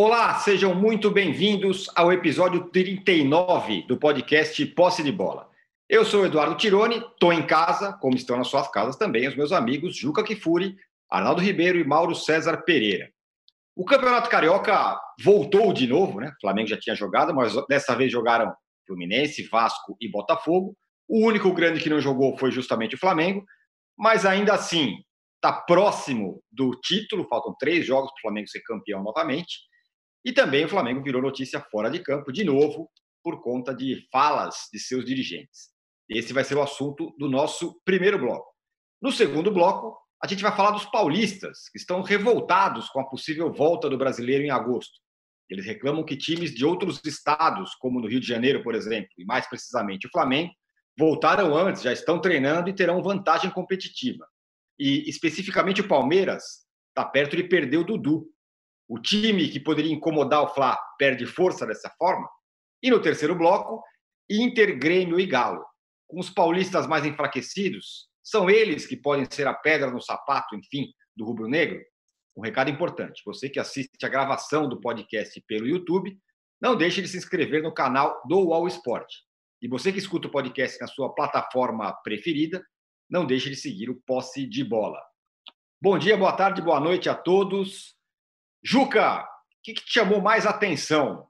Olá, sejam muito bem-vindos ao episódio 39 do podcast Posse de Bola. Eu sou Eduardo Tironi, estou em casa, como estão nas suas casas também os meus amigos Juca Kifuri, Arnaldo Ribeiro e Mauro César Pereira. O Campeonato Carioca voltou de novo, né? O Flamengo já tinha jogado, mas dessa vez jogaram Fluminense, Vasco e Botafogo. O único grande que não jogou foi justamente o Flamengo, mas ainda assim está próximo do título, faltam três jogos para o Flamengo ser campeão novamente. E também o Flamengo virou notícia fora de campo, de novo, por conta de falas de seus dirigentes. Esse vai ser o assunto do nosso primeiro bloco. No segundo bloco, a gente vai falar dos paulistas, que estão revoltados com a possível volta do brasileiro em agosto. Eles reclamam que times de outros estados, como no Rio de Janeiro, por exemplo, e mais precisamente o Flamengo, voltaram antes, já estão treinando e terão vantagem competitiva. E especificamente o Palmeiras está perto de perder o Dudu, o time que poderia incomodar o Fla perde força dessa forma. E no terceiro bloco, Inter, Grêmio e Galo. Com os paulistas mais enfraquecidos, são eles que podem ser a pedra no sapato, enfim, do rubro-negro? Um recado importante: você que assiste a gravação do podcast pelo YouTube, não deixe de se inscrever no canal do UOL Sport. E você que escuta o podcast na sua plataforma preferida, não deixe de seguir o Posse de Bola. Bom dia, boa tarde, boa noite a todos. Juca, o que, que te chamou mais atenção?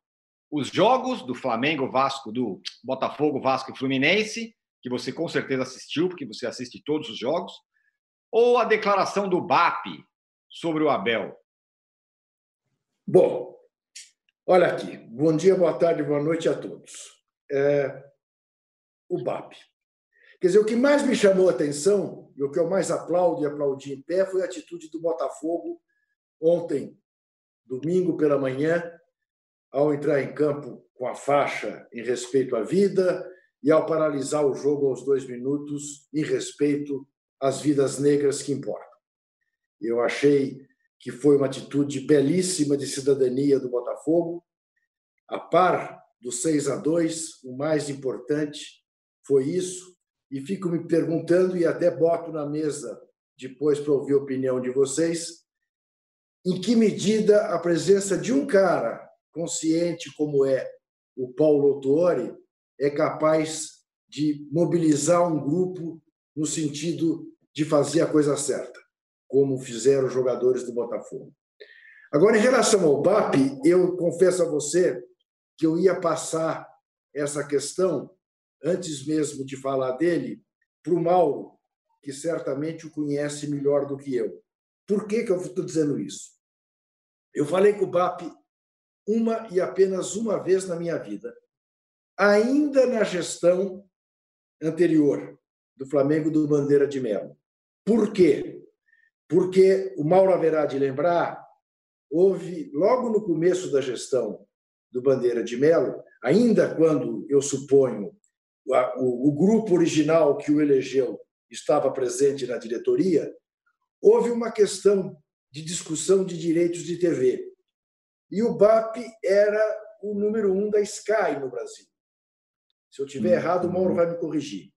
Os jogos do Flamengo, Vasco, do Botafogo, Vasco e Fluminense, que você com certeza assistiu, porque você assiste todos os jogos, ou a declaração do BAP sobre o Abel? Bom, olha aqui. Bom dia, boa tarde, boa noite a todos. É, o BAP. Quer dizer, o que mais me chamou a atenção, e o que eu mais aplaudo e aplaudi em pé, foi a atitude do Botafogo ontem, domingo pela manhã, ao entrar em campo com a faixa em respeito à vida e ao paralisar o jogo aos dois minutos em respeito às vidas negras que importam. Eu achei que foi uma atitude belíssima de cidadania do Botafogo, a par do 6 a 2, o mais importante foi isso, e fico me perguntando e até boto na mesa depois para ouvir a opinião de vocês, em que medida a presença de um cara consciente como é o Paulo Autuori é capaz de mobilizar um grupo no sentido de fazer a coisa certa, como fizeram os jogadores do Botafogo. Agora, em relação ao BAP, eu confesso a você que eu ia passar essa questão, antes mesmo de falar dele, para o Mauro, que certamente o conhece melhor do que eu. Por que, que eu estou dizendo isso? Eu falei com o BAP uma e apenas uma vez na minha vida, ainda na gestão anterior do Flamengo do Bandeira de Melo. Por quê? Porque o Mauro haverá de lembrar, houve logo no começo da gestão do Bandeira de Melo, ainda quando eu suponho o, o grupo original que o elegeu estava presente na diretoria, houve uma questão de discussão de direitos de TV. E o BAP era o número um da Sky no Brasil. Se eu tiver errado, o Mauro vai me corrigir.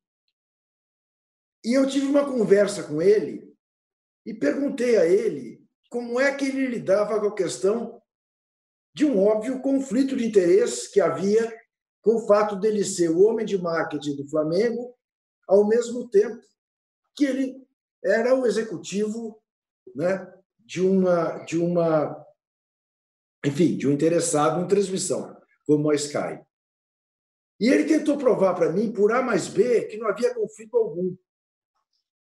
E eu tive uma conversa com ele e perguntei a ele como é que ele lidava com a questão de um óbvio conflito de interesse que havia com o fato dele ser o homem de marketing do Flamengo, ao mesmo tempo que ele era o executivo né, de uma, de uma, enfim, de um interessado em transmissão, como a Sky. E ele tentou provar para mim, por A mais B, que não havia conflito algum.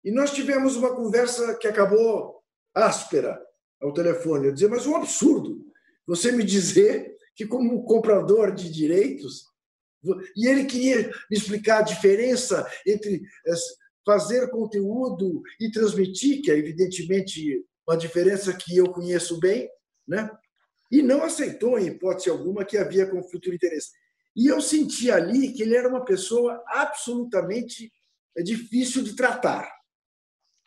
E nós tivemos uma conversa que acabou áspera ao telefone. Eu dizia, mas um absurdo você me dizer que, como comprador de direitos, e ele queria me explicar a diferença entre fazer conteúdo e transmitir, que é evidentemente uma diferença que eu conheço bem, né? e não aceitou, em hipótese alguma, que havia conflito de interesse. E eu senti ali que ele era uma pessoa absolutamente é, difícil de tratar.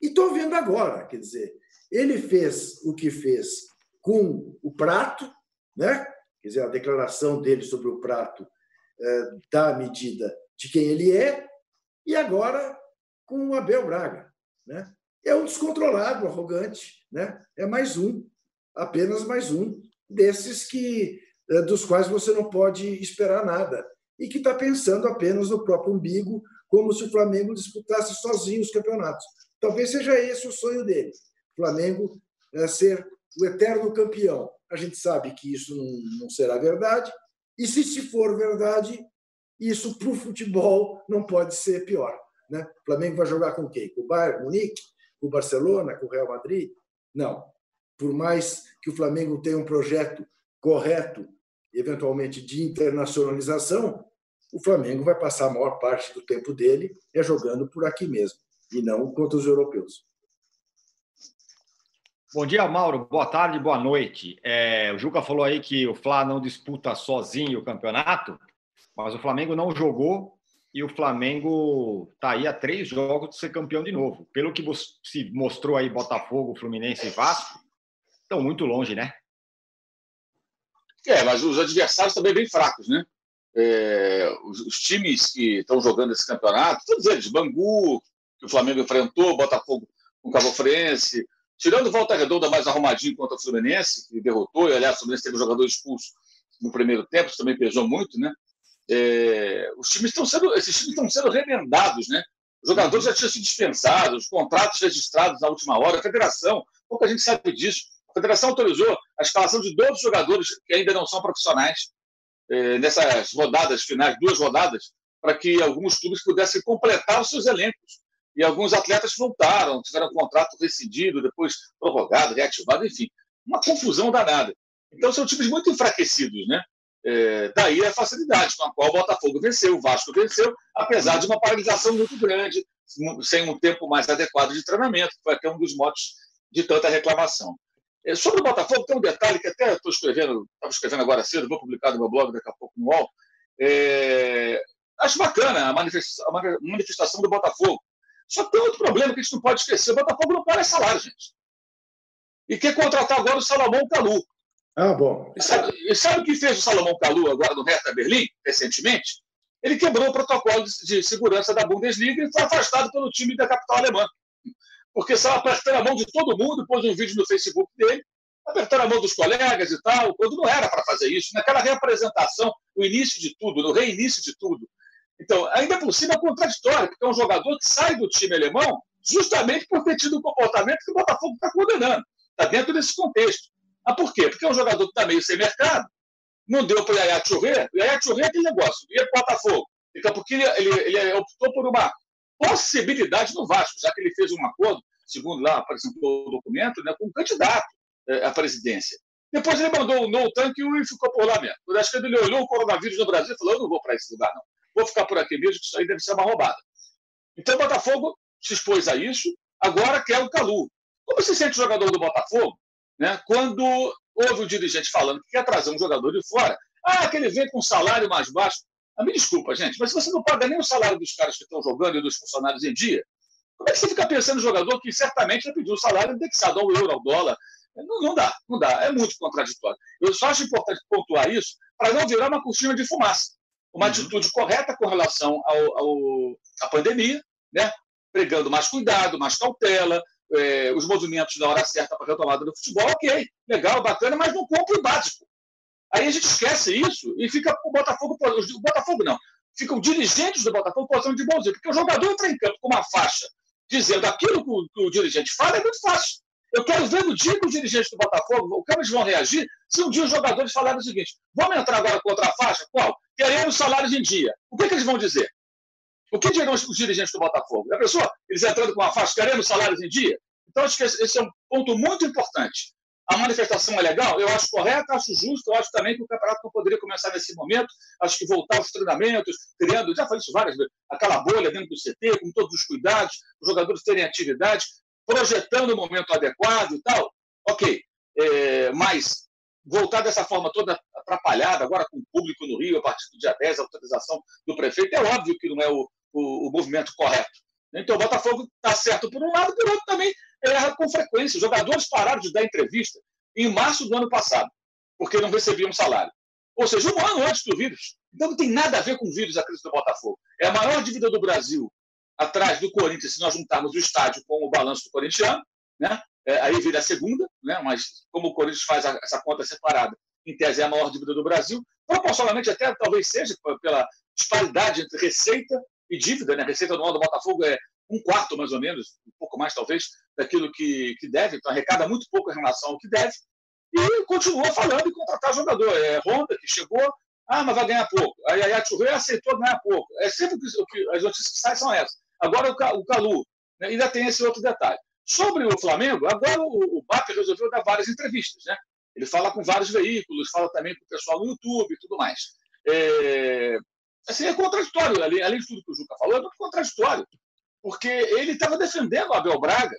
E estou vendo agora, quer dizer, ele fez o que fez com o prato, né? quer dizer, a declaração dele sobre o prato é, dá a medida de quem ele é, e agora com o Abel Braga. Né? É um descontrolado, arrogante, né? É mais um, apenas mais um, desses que eh, dos quais você não pode esperar nada e que está pensando apenas no próprio umbigo, como se o Flamengo disputasse sozinho os campeonatos. Talvez seja esse o sonho dele. O Flamengo é ser o eterno campeão. A gente sabe que isso não, não será verdade, e se, se for verdade, isso para o futebol não pode ser pior. Né? O Flamengo vai jogar com quem? Com o Bayern, Munique, com o Barcelona, com o Real Madrid? Não. Por mais que o Flamengo tenha um projeto correto, eventualmente de internacionalização, o Flamengo vai passar a maior parte do tempo dele é jogando por aqui mesmo, e não contra os europeus. Bom dia, Mauro. Boa tarde, boa noite. É, o Juca falou aí que o Fla não disputa sozinho o campeonato, mas o Flamengo não jogou e o Flamengo está aí a três jogos de ser campeão de novo. Pelo que se mostrou aí Botafogo, Fluminense e Vasco, estão muito longe, né? É, mas os adversários também bem fracos, né? É, os, os, times que estão jogando esse campeonato, todos eles, Bangu, que o Flamengo enfrentou, Botafogo com Cabo Frense, Tirando o Volta Redonda mais arrumadinho contra o Fluminense, que derrotou, e aliás, o Fluminense teve um jogador expulso no primeiro tempo, isso também pesou muito, né? É, os times estão sendo, esses times estão sendo remendados, né? Os jogadores já tinham sido dispensados, os contratos registrados na última hora, a federação, pouca gente sabe disso. A federação autorizou a escalação de 12 jogadores que ainda não são profissionais é, nessas rodadas finais, duas rodadas, para que alguns clubes pudessem completar os seus elencos. E alguns atletas voltaram, tiveram contrato rescindido, depois prorrogado, reativado, enfim. Uma confusão danada. Então, são times muito enfraquecidos, né? É, daí a facilidade com a qual o Botafogo venceu, o Vasco venceu, apesar de uma paralisação muito grande, sem um tempo mais adequado de treinamento, que foi até um dos motivos de tanta reclamação. É, sobre o Botafogo, tem um detalhe que até estou escrevendo, estava escrevendo agora cedo, vou publicar no meu blog daqui a pouco no UOL. É, acho bacana a manifestação, a manifestação do Botafogo. Só tem outro problema que a gente não pode esquecer: o Botafogo não paga salário, gente. E quer contratar agora o Salomão Calu. Ah, bom. E sabe, sabe o que fez o Salomão Calu agora no Hertha Berlim, recentemente? Ele quebrou o protocolo de, segurança da Bundesliga e foi afastado pelo time da capital alemã. Porque estava apertando a mão de todo mundo, pôs um vídeo no Facebook dele, apertando a mão dos colegas e tal, quando não era para fazer isso. Naquela reapresentação, o início de tudo, no reinício de tudo, então, ainda por cima é contraditório, porque é um jogador que sai do time alemão justamente por ter tido um comportamento que o Botafogo está condenando. Está dentro desse contexto. Mas por quê? Porque é um jogador que está meio sem mercado, não deu para o Yaya Touré. O Yaya é aquele negócio, ia para o Botafogo. A pouquinho ele, ele, ele, optou por uma possibilidade no Vasco, já que ele fez um acordo, segundo lá apresentou o documento, né, com um candidato é, à presidência. Depois ele mandou o no tanque e ficou por lá mesmo. Acho que ele olhou o coronavírus no Brasil e falou: eu não vou para esse lugar, não vou ficar por aqui mesmo, que isso aí deve ser uma roubada. Então o Botafogo se expôs a isso, agora quer o Calu. Como se sente jogador do Botafogo né, quando houve um dirigente falando que quer trazer um jogador de fora? Ah, que ele vem com um salário mais baixo. Ah, me desculpa, gente, mas se você não paga nem o salário dos caras que estão jogando e dos funcionários em dia, como é que você fica pensando no jogador que certamente vai pedir o salário indexado ao euro, ao dólar? Não, não dá, não dá. É muito contraditório. Eu só acho importante pontuar isso para não virar uma cortina de fumaça uma uhum. atitude correta com relação ao, ao, à pandemia, né? pregando mais cuidado, mais cautela, é, os movimentos na hora certa para a retomada do futebol, ok, legal, bacana, mas não cumpre o básico. Aí a gente esquece isso e fica o Botafogo, o Botafogo não, ficam dirigentes do Botafogo posando de bonzinho, porque o jogador entra em campo com uma faixa dizendo aquilo que o, que o dirigente fala é muito fácil. Eu quero ver no dia que os dirigentes do Botafogo, como eles vão reagir, se um dia os jogadores falarem o seguinte: vamos entrar agora contra a faixa? Qual? Queremos salários em dia. O que, que eles vão dizer? O que dirão os dirigentes do Botafogo? A pessoa, eles entrando com a faixa, queremos salários em dia? Então, acho que esse é um ponto muito importante. A manifestação é legal? Eu acho correta, acho justo, eu acho também que o campeonato não poderia começar nesse momento. Acho que voltar aos treinamentos, criando, já falei isso várias vezes, aquela bolha dentro do CT, com todos os cuidados, os jogadores terem atividade projetando o momento adequado e tal, ok. É, mas voltar dessa forma toda atrapalhada, agora com o público no Rio, a partir do dia 10, a autorização do prefeito, é óbvio que não é o, o, o movimento correto. Então, o Botafogo está certo por um lado, por outro também erra com frequência. Os jogadores pararam de dar entrevista em março do ano passado, porque não recebiam salário. Ou seja, um ano antes do vírus. Então, não tem nada a ver com o vírus a crise do Botafogo. É a maior dívida do Brasil atrás do Corinthians, se nós juntarmos o estádio com o balanço do corintiano, né? é, aí vira a segunda, né? mas como o Corinthians faz a, essa conta separada, em tese é a maior dívida do Brasil, proporcionalmente até talvez seja pela disparidade entre receita e dívida. Né? A receita anual do Botafogo é um quarto, mais ou menos, um pouco mais talvez, daquilo que, que deve, então arrecada muito pouco em relação ao que deve, e continua falando em contratar jogador. É Honda que chegou, ah, mas vai ganhar pouco. Aí a Yachurê aceitou ganhar pouco. É sempre o que, as notícias que saem são essas. Agora o Calu, né? ainda tem esse outro detalhe. Sobre o Flamengo, agora o, o BAP resolveu dar várias entrevistas. Né? Ele fala com vários veículos, fala também com o pessoal no YouTube e tudo mais. É, assim, é contraditório, além, além de tudo que o Juca falou, é muito contraditório, porque ele estava defendendo o Abel Braga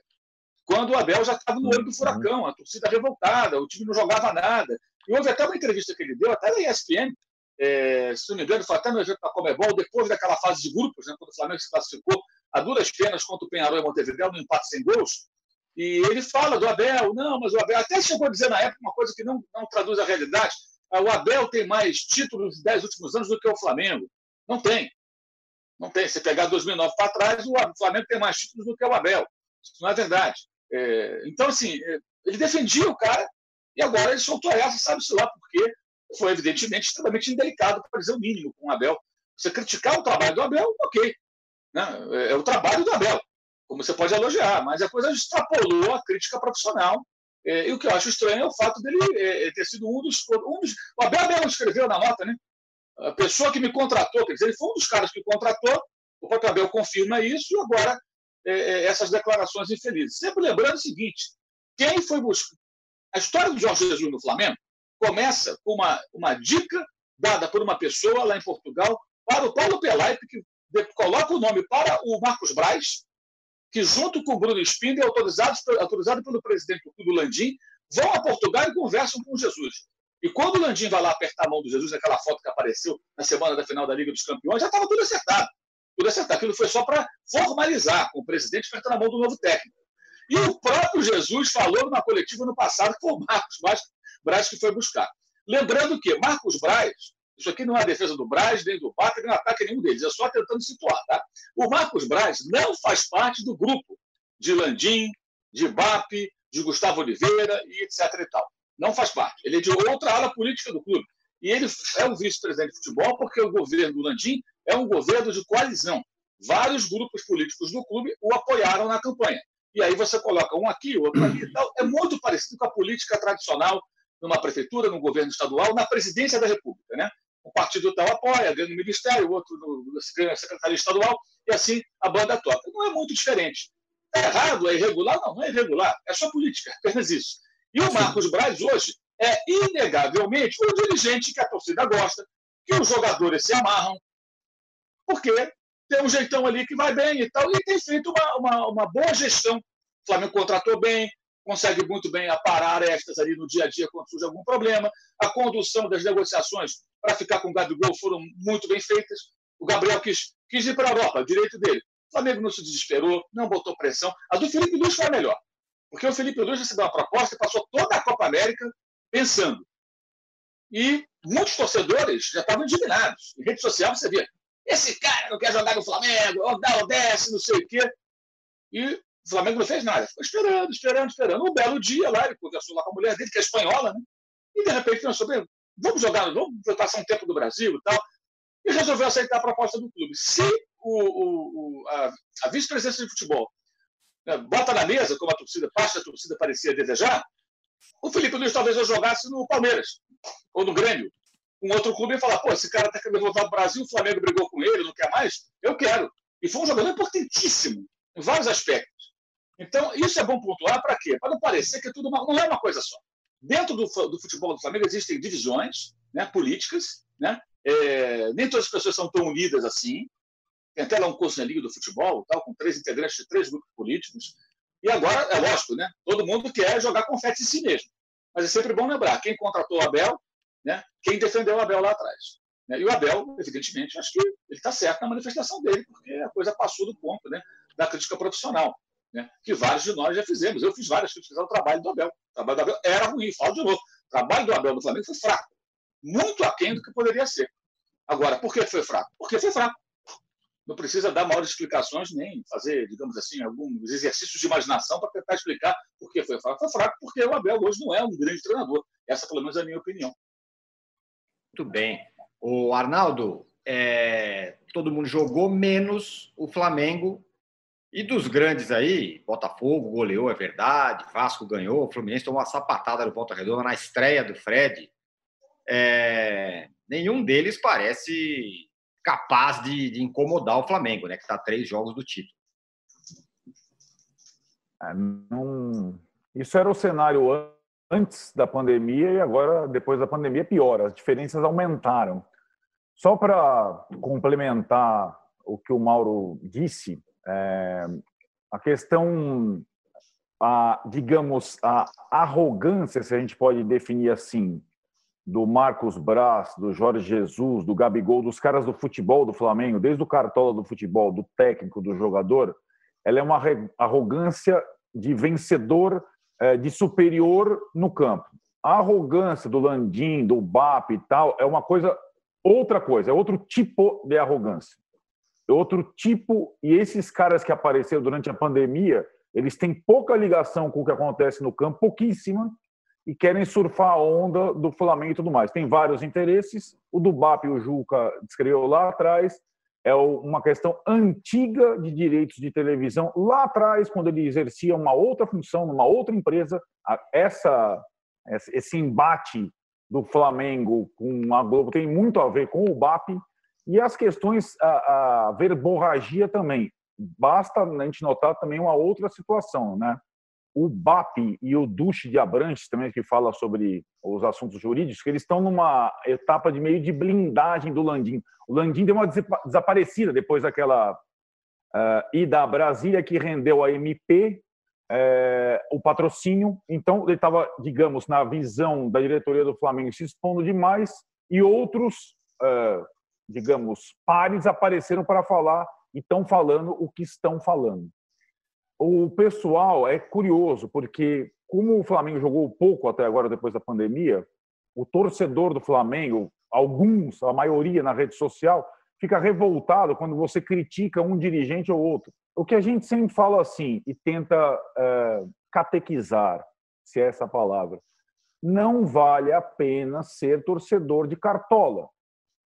quando o Abel já estava no olho do uhum. furacão, a torcida revoltada, o time não jogava nada. E houve até uma entrevista que ele deu, até na ESPN, é, se não me engano, foi até no evento da Comebol, depois daquela fase de grupos, né, quando o Flamengo se classificou a duras penas contra o Penharol e Montevideo, no empate sem gols, e ele fala do Abel, não, mas o Abel até chegou a dizer na época uma coisa que não, não traduz a realidade. Ah, o Abel tem mais títulos nos dez últimos anos do que o Flamengo. Não tem. Não tem. Se pegar 2009 para trás, o Flamengo tem mais títulos do que o Abel. Isso não é verdade. É, então, assim, é, ele defendia o cara e agora ele soltou essa, sabe-se lá por quê. Foi, evidentemente, extremamente indelicado, para dizer o mínimo, com o Abel. Você criticar o trabalho do Abel, ok. Né? É, é o trabalho do Abel como você pode elogiar, mas a coisa extrapolou a crítica profissional. É, e o que eu acho estranho é o fato dele é, é ter sido um dos, um dos. O Abel mesmo escreveu na nota, né? A pessoa que me contratou, quer dizer, ele foi um dos caras que contratou, o próprio Abel confirma isso, e agora é, é, essas declarações infelizes. Sempre lembrando o seguinte: quem foi buscar. A história do Jorge Jesus no Flamengo começa com uma, uma dica dada por uma pessoa lá em Portugal para o Paulo Pelaipe, que coloca o nome para o Marcos Braz, que, junto com o Bruno Spindler, autorizados, autorizado pelo presidente do Landim, vão a Portugal e conversam com Jesus. E quando o Landim vai lá apertar a mão do Jesus, naquela foto que apareceu na semana da final da Liga dos Campeões, já estava tudo acertado. Tudo acertado. Aquilo foi só para formalizar, com o presidente apertando a mão do novo técnico. E o próprio Jesus falou numa coletiva no passado que foi o Marcos Braz que foi buscar. Lembrando que Marcos Braz isso aqui não é a defesa do Braz, nem do Pata, nem ataque nenhum deles. É só tentando situar. Tá? O Marcos Braz não faz parte do grupo de Landim, de BAP, de Gustavo Oliveira e etc. E tal. Não faz parte. Ele é de outra ala política do clube. E ele é o vice-presidente de futebol porque o governo do Landim é um governo de coalizão. Vários grupos políticos do clube o apoiaram na campanha. E aí você coloca um aqui, outro ali e tal. É muito parecido com a política tradicional numa prefeitura, num governo estadual, na presidência da República. Né? um partido tal apoia, ganha no ministério, o outro ganha na secretaria estadual, e assim a banda toca. Não é muito diferente. É errado? É irregular? Não, não é irregular. É só política, apenas isso. E o Marcos Braz hoje é inegavelmente o dirigente que a torcida gosta, que os jogadores se amarram, porque tem um jeitão ali que vai bem e tal, e tem feito uma, uma, uma boa gestão. O Flamengo contratou bem, consegue muito bem aparar arestas ali no dia a dia quando surge algum problema. A condução das negociações para ficar com o Gabigol foram muito bem feitas. O Gabriel quis, quis ir para a Europa, direito dele. O Flamengo não se desesperou, não botou pressão. A do Felipe Luiz foi a melhor. Porque o Felipe Luiz recebeu uma proposta e passou toda a Copa América pensando. E muitos torcedores já estavam indignados. Em rede social você via, esse cara não quer jogar no Flamengo, ou dá o desce, não sei o quê. E o Flamengo não fez nada. Ficou esperando, esperando, esperando. Um belo dia lá, ele conversou lá com a mulher dele, que é espanhola, né? E de repente pensou, bem, vamos jogar, vamos passar um tempo no Brasil e tal. E resolveu aceitar a proposta do clube. Se o, o, a, a vice-presidência de futebol né, bota na mesa, como a torcida, parte da torcida parecia desejar, o Felipe Luiz talvez eu jogasse no Palmeiras ou no Grêmio. Um outro clube ia falar, pô, esse cara está querendo voltar o Brasil, o Flamengo brigou com ele, não quer mais? Eu quero. E foi um jogador importantíssimo, em vários aspectos. Então, isso é bom pontuar para quê? Para não parecer que tudo uma, não é uma coisa só. Dentro do, do futebol do Flamengo existem divisões né, políticas, né? É, nem todas as pessoas são tão unidas assim. Tem até lá um curso na Liga do Futebol, tal, com três integrantes de três grupos políticos. E agora, é lógico, né? todo mundo quer jogar confete em si mesmo. Mas é sempre bom lembrar quem contratou o Abel, né? quem defendeu o Abel lá atrás. Né? E o Abel, evidentemente, acho que ele está certo na manifestação dele, porque a coisa passou do ponto né? da crítica profissional né? que vários de nós já fizemos. Eu fiz várias críticas ao trabalho do Abel. O trabalho do Abel era ruim, falo de novo. O trabalho do Abel no Flamengo foi fraco. Muito aquém do que poderia ser. Agora, por que foi fraco? Porque foi fraco. Não precisa dar maiores explicações, nem fazer, digamos assim, alguns exercícios de imaginação para tentar explicar por que foi fraco. Foi fraco porque o Abel hoje não é um grande treinador. Essa, pelo menos, é a minha opinião. Muito bem. O Arnaldo, é, todo mundo jogou menos o Flamengo. E dos grandes aí, Botafogo goleou, é verdade, Vasco ganhou, o Fluminense tomou uma sapatada do Volta Redonda na estreia do Fred. É, nenhum deles parece capaz de, de, incomodar o Flamengo, né? Que está três jogos do título. É, não... Isso era o cenário antes da pandemia e agora, depois da pandemia, piora. As diferenças aumentaram. Só para complementar o que o Mauro disse, é... a questão, a, digamos, a arrogância, se a gente pode definir assim, do Marcos Braz, do Jorge Jesus, do Gabigol, dos caras do futebol do Flamengo, desde o cartola do futebol, do técnico, do jogador, ela é uma arrogância de vencedor, é, de superior no campo. A arrogância do Landim, do BAP e tal, é uma coisa, outra coisa, é outro tipo de arrogância. É outro tipo, e esses caras que apareceram durante a pandemia, eles têm pouca ligação com o que acontece no campo, pouquíssima, e querem surfar a onda do Flamengo e tudo mais. Tem vários interesses. O do BAP, o Juca descreveu lá atrás, é uma questão antiga de direitos de televisão. Lá atrás, quando ele exercia uma outra função numa outra empresa, essa, esse embate do Flamengo com a Globo tem muito a ver com o BAP e as questões, a, a verborragia também. Basta a gente notar também uma outra situação, né? O BAP e o Duche de Abrantes, também que fala sobre os assuntos jurídicos, que eles estão numa etapa de meio de blindagem do Landim. O Landim deu uma desaparecida depois daquela uh, ida a Brasília que rendeu a MP uh, eh, o patrocínio. Então, ele estava, digamos, na visão da diretoria do Flamengo se expondo demais e outros, uh, digamos, pares apareceram para falar e estão falando o que estão falando o pessoal é curioso, porque como o Flamengo jogou pouco até agora, depois da pandemia, o torcedor do Flamengo, alguns, a maioria na rede social, fica revoltado quando você critica um dirigente ou outro. O que a gente sempre fala assim e tenta é, catequizar, se é essa palavra, não vale a pena ser torcedor de cartola.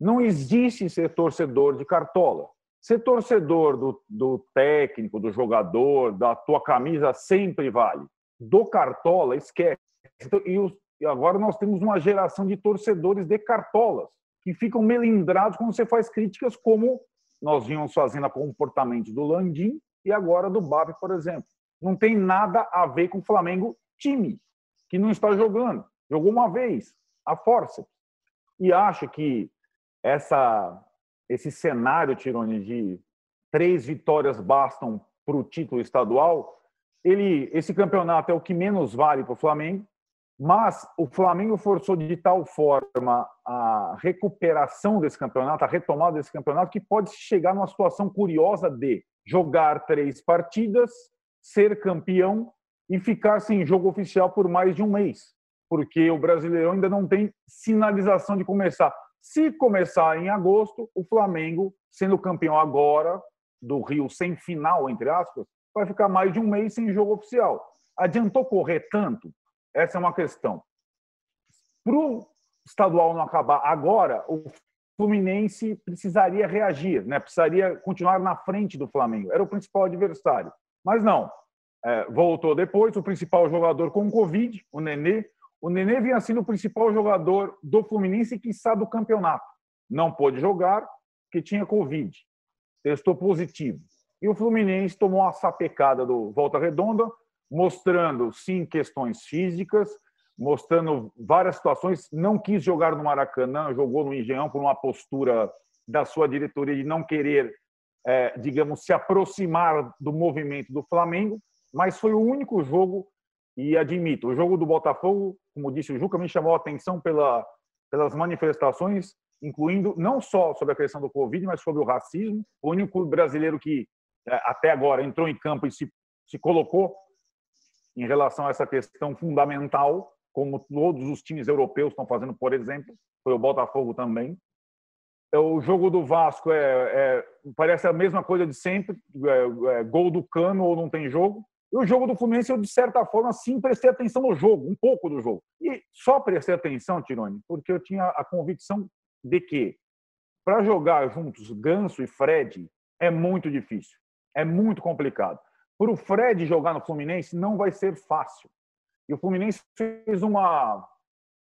Não existe ser torcedor de cartola. Ser torcedor do, do técnico, do jogador, da tua camisa sempre vale. Do Cartola, esquece. Então, e, os, e agora nós temos uma geração de torcedores de Cartolas, que ficam melindrados quando você faz críticas como nós vínhamos fazendo a comportamento do Landim e agora do Bab, por exemplo. Não tem nada a ver com o Flamengo time, que não está jogando. Jogou uma vez, a força. E acho que essa esse cenário, Tirone, de três vitórias bastam para o título estadual, ele, esse campeonato é o que menos vale para o Flamengo, mas o Flamengo forçou de tal forma a recuperação desse campeonato, a retomada desse campeonato, que pode chegar numa situação curiosa de jogar três partidas, ser campeão e ficar sem jogo oficial por mais de um mês, porque o Brasileirão ainda não tem sinalização de começar. Se começar em agosto, o Flamengo, sendo campeão agora do Rio sem final, entre aspas, vai ficar mais de um mês sem jogo oficial. Adiantou correr tanto? Essa é uma questão. Para o estadual não acabar agora, o Fluminense precisaria reagir, né? precisaria continuar na frente do Flamengo. Era o principal adversário. Mas não. É, voltou depois, o principal jogador com Covid, o Nenê, o Nenê vinha sendo o principal jogador do Fluminense que está do campeonato. Não pôde jogar porque tinha Covid. Testou positivo. E o Fluminense tomou uma sapecada do Volta Redonda, mostrando, sim, questões físicas, mostrando várias situações. Não quis jogar no Maracanã, jogou no Engenhão por uma postura da sua diretoria de não querer, é, digamos, se aproximar do movimento do Flamengo, mas foi o único jogo e admito, o jogo do Botafogo, como disse o Juca, me chamou a atenção pela, pelas manifestações, incluindo não só sobre a questão do Covid, mas sobre o racismo. O único brasileiro que é, até agora entrou em campo e se, se colocou em relação a essa questão fundamental, como todos os times europeus estão fazendo, por exemplo, foi o Botafogo também. é, o jogo do Vasco é, é, parece a mesma coisa de sempre, é, é, gol do Cano ou não tem jogo. E o jogo do Fluminense, eu, de certa forma, sim prestei atenção no jogo, um pouco do jogo. E só prestei atenção, Tirone, porque eu tinha a convicção de que para jogar juntos Ganso e Fred é muito difícil, é muito complicado. Para o Fred jogar no Fluminense não vai ser fácil. E o Fluminense fez uma,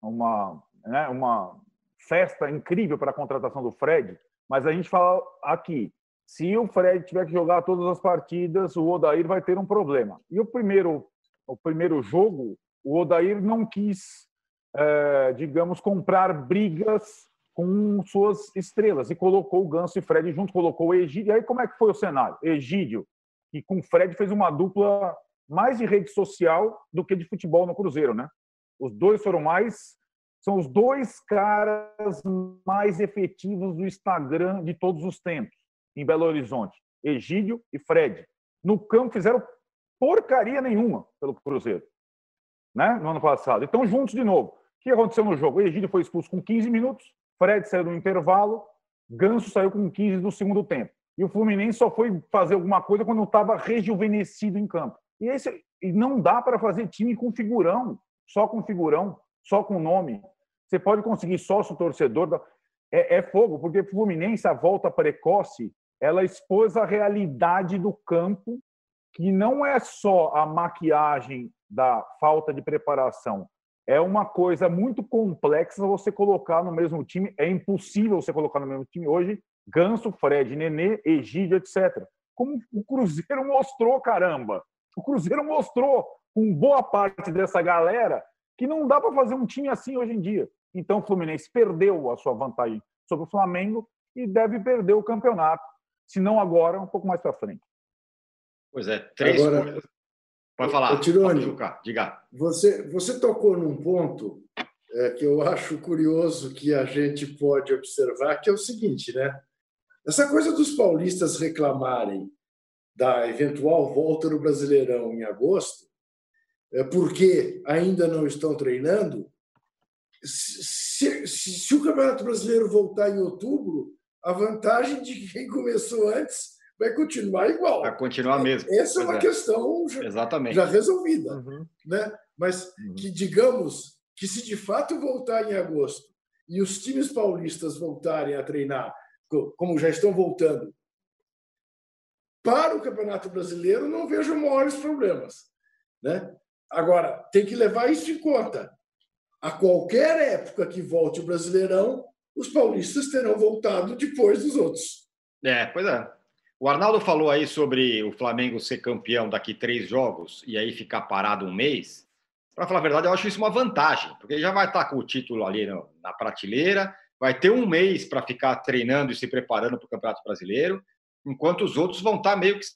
uma, né, uma festa incrível para a contratação do Fred, mas a gente fala aqui, se o Fred tiver que jogar todas as partidas, o Odair vai ter um problema. E o primeiro, o primeiro jogo, o Odair não quis, é, digamos, comprar brigas com suas estrelas e colocou o Ganso e Fred junto, colocou o Egídio. E aí como é que foi o cenário? Egídio, que com o Fred fez uma dupla mais de rede social do que de futebol no Cruzeiro, né? Os dois foram mais são os dois caras mais efetivos do Instagram de todos os tempos, em Belo Horizonte. Egídio e Fred. No campo fizeram porcaria nenhuma pelo Cruzeiro, né? no ano passado. Então, juntos de novo. O que aconteceu no jogo? Egídio foi expulso com 15 minutos, Fred saiu no intervalo, Ganso saiu com 15 do segundo tempo. E o Fluminense só foi fazer alguma coisa quando estava rejuvenescido em campo. E, esse, e não dá para fazer time com figurão, só com figurão só com nome. Você pode conseguir sócio torcedor. É, é fogo, porque Fluminense, a volta precoce, ela expôs a realidade do campo, que não é só a maquiagem da falta de preparação. É uma coisa muito complexa você colocar no mesmo time. É impossível você colocar no mesmo time hoje Ganso, Fred, Nenê, Egídio, etc. Como o Cruzeiro mostrou, caramba. O Cruzeiro mostrou com boa parte dessa galera que não dá para fazer um time assim hoje em dia. Então o Fluminense perdeu a sua vantagem sobre o Flamengo e deve perder o campeonato, se não agora, um pouco mais para frente. Pois é, três agora, coisas. Pode falar. Tirone, diga. Você, você tocou num ponto é, que eu acho curioso que a gente pode observar, que é o seguinte, né? Essa coisa dos paulistas reclamarem da eventual volta no Brasileirão em agosto é, porque ainda não estão treinando, se, se, se, o Campeonato Brasileiro voltar em outubro, a vantagem de quem começou antes vai continuar igual. Vai continuar mesmo. Essa é uma é. questão já, Exatamente. já resolvida. Uhum. Né? Mas uhum. que, digamos, que se de fato voltar em agosto e os times paulistas voltarem a treinar, como já estão voltando, para o Campeonato Brasileiro, não vejo maiores problemas. Né? Agora, tem que levar isso em conta. A qualquer época que volte o Brasileirão, os paulistas terão voltado depois dos outros. É, pois é. O Arnaldo falou aí sobre o Flamengo ser campeão daqui três jogos e aí ficar parado um mês. Para falar a verdade, eu acho isso uma vantagem, porque ele já vai estar com o título ali na prateleira, vai ter um mês para ficar treinando e se preparando para o Campeonato Brasileiro, enquanto os outros vão estar meio que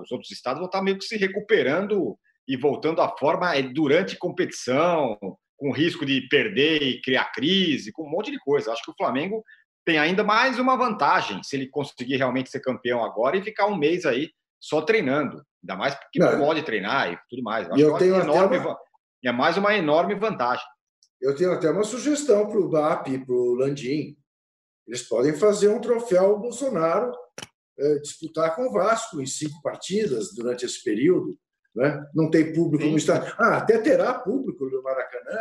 os outros estados vão estar meio que se recuperando e voltando à forma é durante competição, com risco de perder e criar crise, com um monte de coisa. Acho que o Flamengo tem ainda mais uma vantagem se ele conseguir realmente ser campeão agora e ficar um mês aí só treinando. Ainda mais porque não pode treinar e tudo mais. Acho eu tenho enorme, uma... É mais uma enorme vantagem. Eu tenho até uma sugestão para o BAP, para o Landim. Eles podem fazer um troféu Bolsonaro é, disputar com o Vasco em cinco partidas durante esse período né? não tem público Sim. no estádio. Ah, até terá público no Maracanã,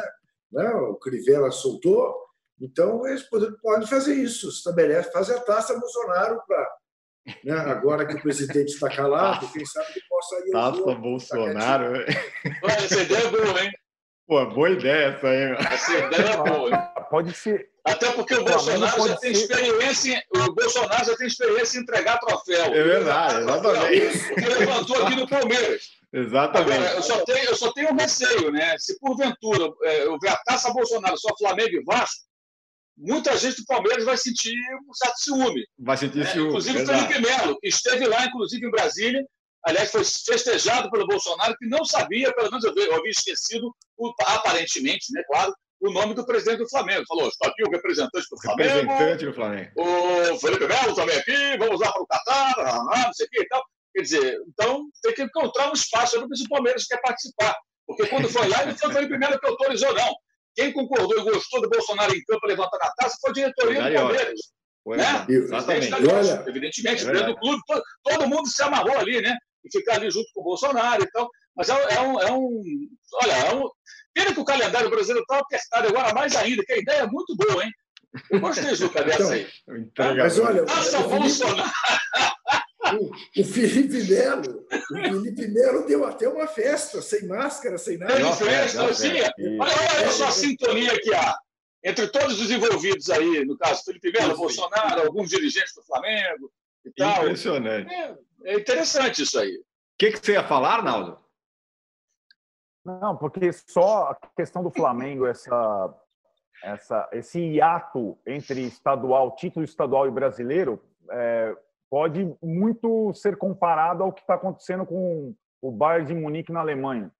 né? o Crivella soltou, então eles podem fazer isso, estabelece, fazer a taça Bolsonaro para. Né? Agora que o presidente está calado, quem sabe ele possa ir. Taça Bolsonaro. Olha, essa ideia é boa, hein? Pô, boa ideia essa aí. Essa ideia é boa. Pode ser. Até porque o Bolsonaro já tem ser... experiência, o Bolsonaro já tem experiência em entregar troféu. É verdade, exatamente. Porque levantou aqui no Palmeiras. Exatamente. Agora, eu, só tenho, eu só tenho um receio, né? Se porventura é, eu ver a taça Bolsonaro só Flamengo e Vasco, muita gente do Palmeiras vai sentir um certo ciúme. Vai sentir né? ciúme. Inclusive o Felipe Melo, que esteve lá, inclusive em Brasília, aliás, foi festejado pelo Bolsonaro, que não sabia, pelo menos eu, eu havia esquecido, aparentemente, né, claro, o nome do presidente do Flamengo. Falou: está aqui o representante do Flamengo. Representante do Flamengo. O Felipe Melo também aqui, vamos lá para o Catar, não sei o que e tal. Quer dizer, então tem que encontrar um espaço. Eu não se o Palmeiras quer participar. Porque quando foi lá, ele foi o primeiro que autorizou, não. Quem concordou e gostou do Bolsonaro em campo levantando a taça foi a diretoria do Palmeiras. né? Exatamente. Olha, evidentemente, é dentro do clube, todo, todo, mundo se amarrou ali, né? E ficar ali junto com o Bolsonaro e tal. Mas é, é, um, é um. Olha, é um. Pena que o calendário brasileiro está apertado agora mais ainda, que a ideia é muito boa, hein? Eu gostei, Juca, dessa então, aí. Então, mas olha. Nossa, o Bolsonaro! O, o Felipe Melo, o Felipe Melo deu até uma festa, sem máscara, sem nada. Teve festa, sim. Olha, olha só a sintonia que há entre todos os envolvidos aí, no caso, Felipe Melo, Bolsonaro, alguns dirigentes do Flamengo e tal. Impressionante. É, é interessante isso aí. O que, que você ia falar, Arnaldo? Não, porque só a questão do Flamengo, essa, essa, esse hiato entre estadual, título estadual e brasileiro, é, pode muito ser comparado ao que está acontecendo com o Bayern de Munique na Alemanha.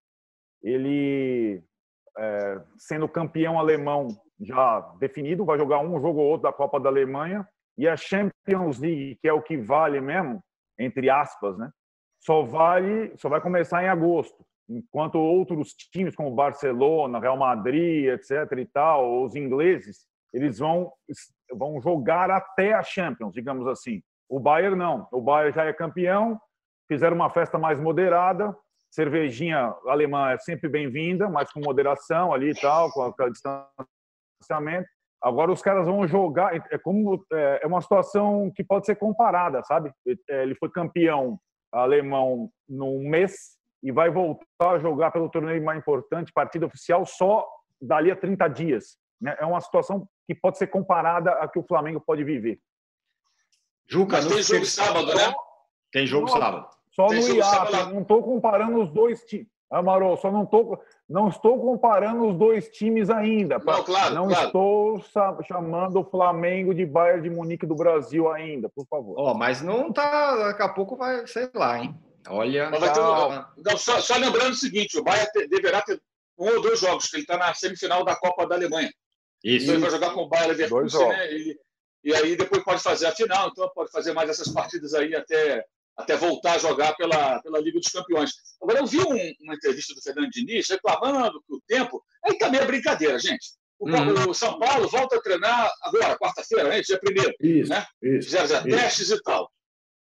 Ele, é, sendo campeão alemão já definido, vai jogar um jogo ou outro da Copa da Alemanha e a Champions League, que é o que vale mesmo, entre aspas, né? Só vale, só vai começar em agosto, enquanto outros times como Barcelona, Real Madrid, etc e tal, os ingleses, eles vão vão jogar até a Champions, digamos assim. O Bayern não, o Bayern já é campeão, fizeram uma festa mais moderada, cervejinha alemã é sempre bem-vinda, mas com moderação ali e tal, com a distanciamento. Agora os caras vão jogar, é como é, é uma situação que pode ser comparada, sabe? É, ele foi campeão alemão num mês e vai voltar a jogar pelo torneio mais importante, partida oficial, só dali a 30 dias. Né? É uma situação que pode ser comparada a que o Flamengo pode viver. Juca, Mas tem jogo sábado, né? Tem jogo sábado. Só tem no IAP, não estou comparando os dois times. Amarô, só não estou não estou comparando os dois times ainda. Não, claro, não claro. estou chamando o Flamengo de Bayern de Munique do Brasil ainda, por favor. Oh, mas não tá. Daqui a pouco vai, sei lá, hein? Olha. Tá... Ter, não, só, só, lembrando o seguinte: o Bayern ter, deverá ter um ou dois jogos, que ele está na semifinal da Copa da Alemanha. Isso. Então ele vai jogar com o Bayern Leverkusen, né? Ele, e aí depois pode fazer a final, então pode fazer mais essas partidas aí até até voltar a jogar pela, pela Liga dos Campeões. Agora, eu vi um, uma entrevista do Fernando Diniz reclamando que o tempo. Aí também é brincadeira, gente. O, uhum. o São Paulo volta a treinar agora, quarta-feira, né? dia 1 né? Isso, Fizeram já testes e tal.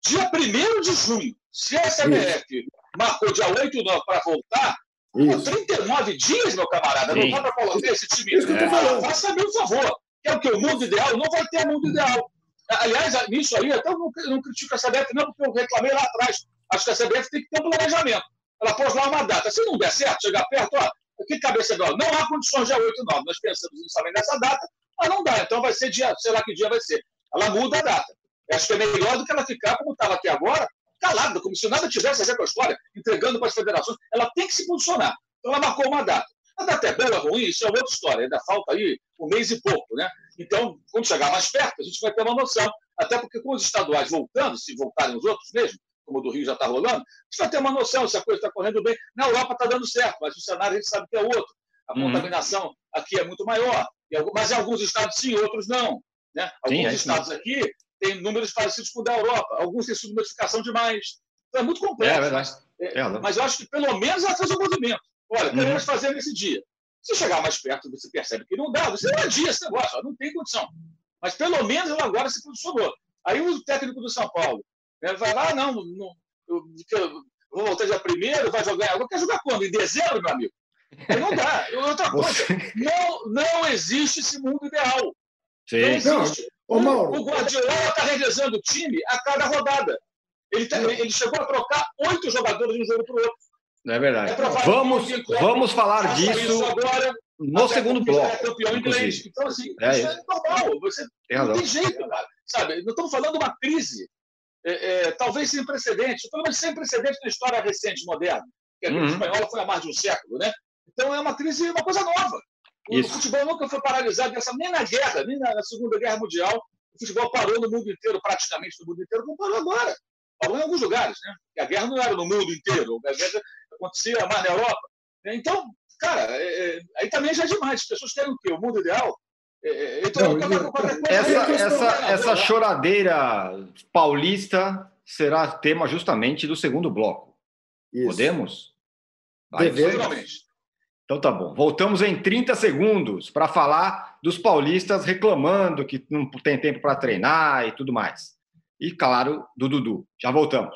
Dia 1 de junho, se a isso. marcou dia 8 para voltar, isso. 39 dias, meu camarada, Sim. não dá para colocar esse time. Isso que eu tô falando. Faça-me um favor. É o que? O mundo ideal? Não vai ter mundo ideal. Aliás, nisso aí, até eu não, não critico a CBF, não, porque eu reclamei lá atrás. Acho que a CBF tem que ter um planejamento. Ela pôs lá uma data. Se não der certo, chegar perto, ó, que cabeça dela? Não há condições dia 8 e 9. Nós pensamos inicialmente nessa data, mas não dá. Então vai ser dia, sei lá que dia vai ser. Ela muda a data. Acho que é melhor do que ela ficar como estava aqui agora, calada, como se nada tivesse a ver com a história, entregando para as federações. Ela tem que se posicionar. Então ela marcou uma data. A data é boa, ruim, isso é outra história. Ainda falta aí um mês e pouco, né? Então, quando chegar mais perto, a gente vai ter uma noção. Até porque com os estaduais voltando, se voltarem os outros mesmo, como o do Rio já está rolando, a gente vai ter uma noção se a coisa está correndo bem. Na Europa está dando certo, mas o cenário a gente sabe que é outro. A uhum. contaminação aqui é muito maior, mas em alguns estados sim, outros não. Né? Alguns sim, é estados aqui têm números parecidos com o da Europa, alguns têm subnotificação demais. Então é muito complexo. É, verdade. É, é, mas eu acho que pelo menos ela faz o movimento. Olha, queremos uhum. fazer nesse dia. Se chegar mais perto, você percebe que não dá, você adia esse negócio, não tem condição. Mas pelo menos ela agora se posicionou. Aí o técnico do São Paulo né, vai lá, não, não eu, eu vou voltar dia primeiro, vai jogar. Agora quer jogar quando? Em dezembro, meu amigo? Aí não dá. Outra coisa, não, não existe esse mundo ideal. Sim. Não existe. Não. O, o Guardiola está revezando o time a cada rodada. Ele, tá, ele chegou a trocar oito jogadores de um jogo para o outro. Não é verdade. É vamos, vamos falar disso agora, no segundo bloco. É campeão inglês. Então, assim, é isso, é normal. Você, tem não tem jeito, cara. Sabe? Não estamos falando de uma crise, é, é, talvez sem precedentes, pelo menos sem precedentes na história recente, moderna. Que a crise uhum. espanhola foi há mais de um século, né? Então é uma crise, uma coisa nova. O Isso. futebol nunca foi paralisado nessa, nem na guerra, nem na, Segunda Guerra Mundial. O futebol parou no mundo inteiro, praticamente no mundo inteiro, como parou agora. Parou em alguns lugares, né? A guerra não era no mundo inteiro, a guerra acontecia mais na Europa. Então, cara, é, é, aí também já é demais. As pessoas querem o quê? O mundo ideal? É, é então, não, essa, essa, essa choradeira paulista será tema justamente do segundo bloco. Isso. Podemos? Vai, Então tá bom. Voltamos em 30 segundos para falar dos paulistas reclamando que não tem tempo para treinar e tudo mais. E, claro, do Dudu. Já voltamos.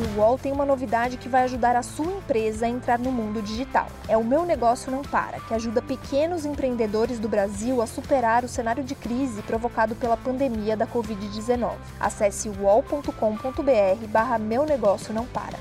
O UOL tem uma novidade que vai ajudar a sua empresa a entrar no mundo digital. É o Meu Negócio Não Para, que ajuda pequenos empreendedores do Brasil a superar o cenário de crise provocado pela pandemia da Covid-19. Acesse uol.com.br barra Meu Negócio Não Para.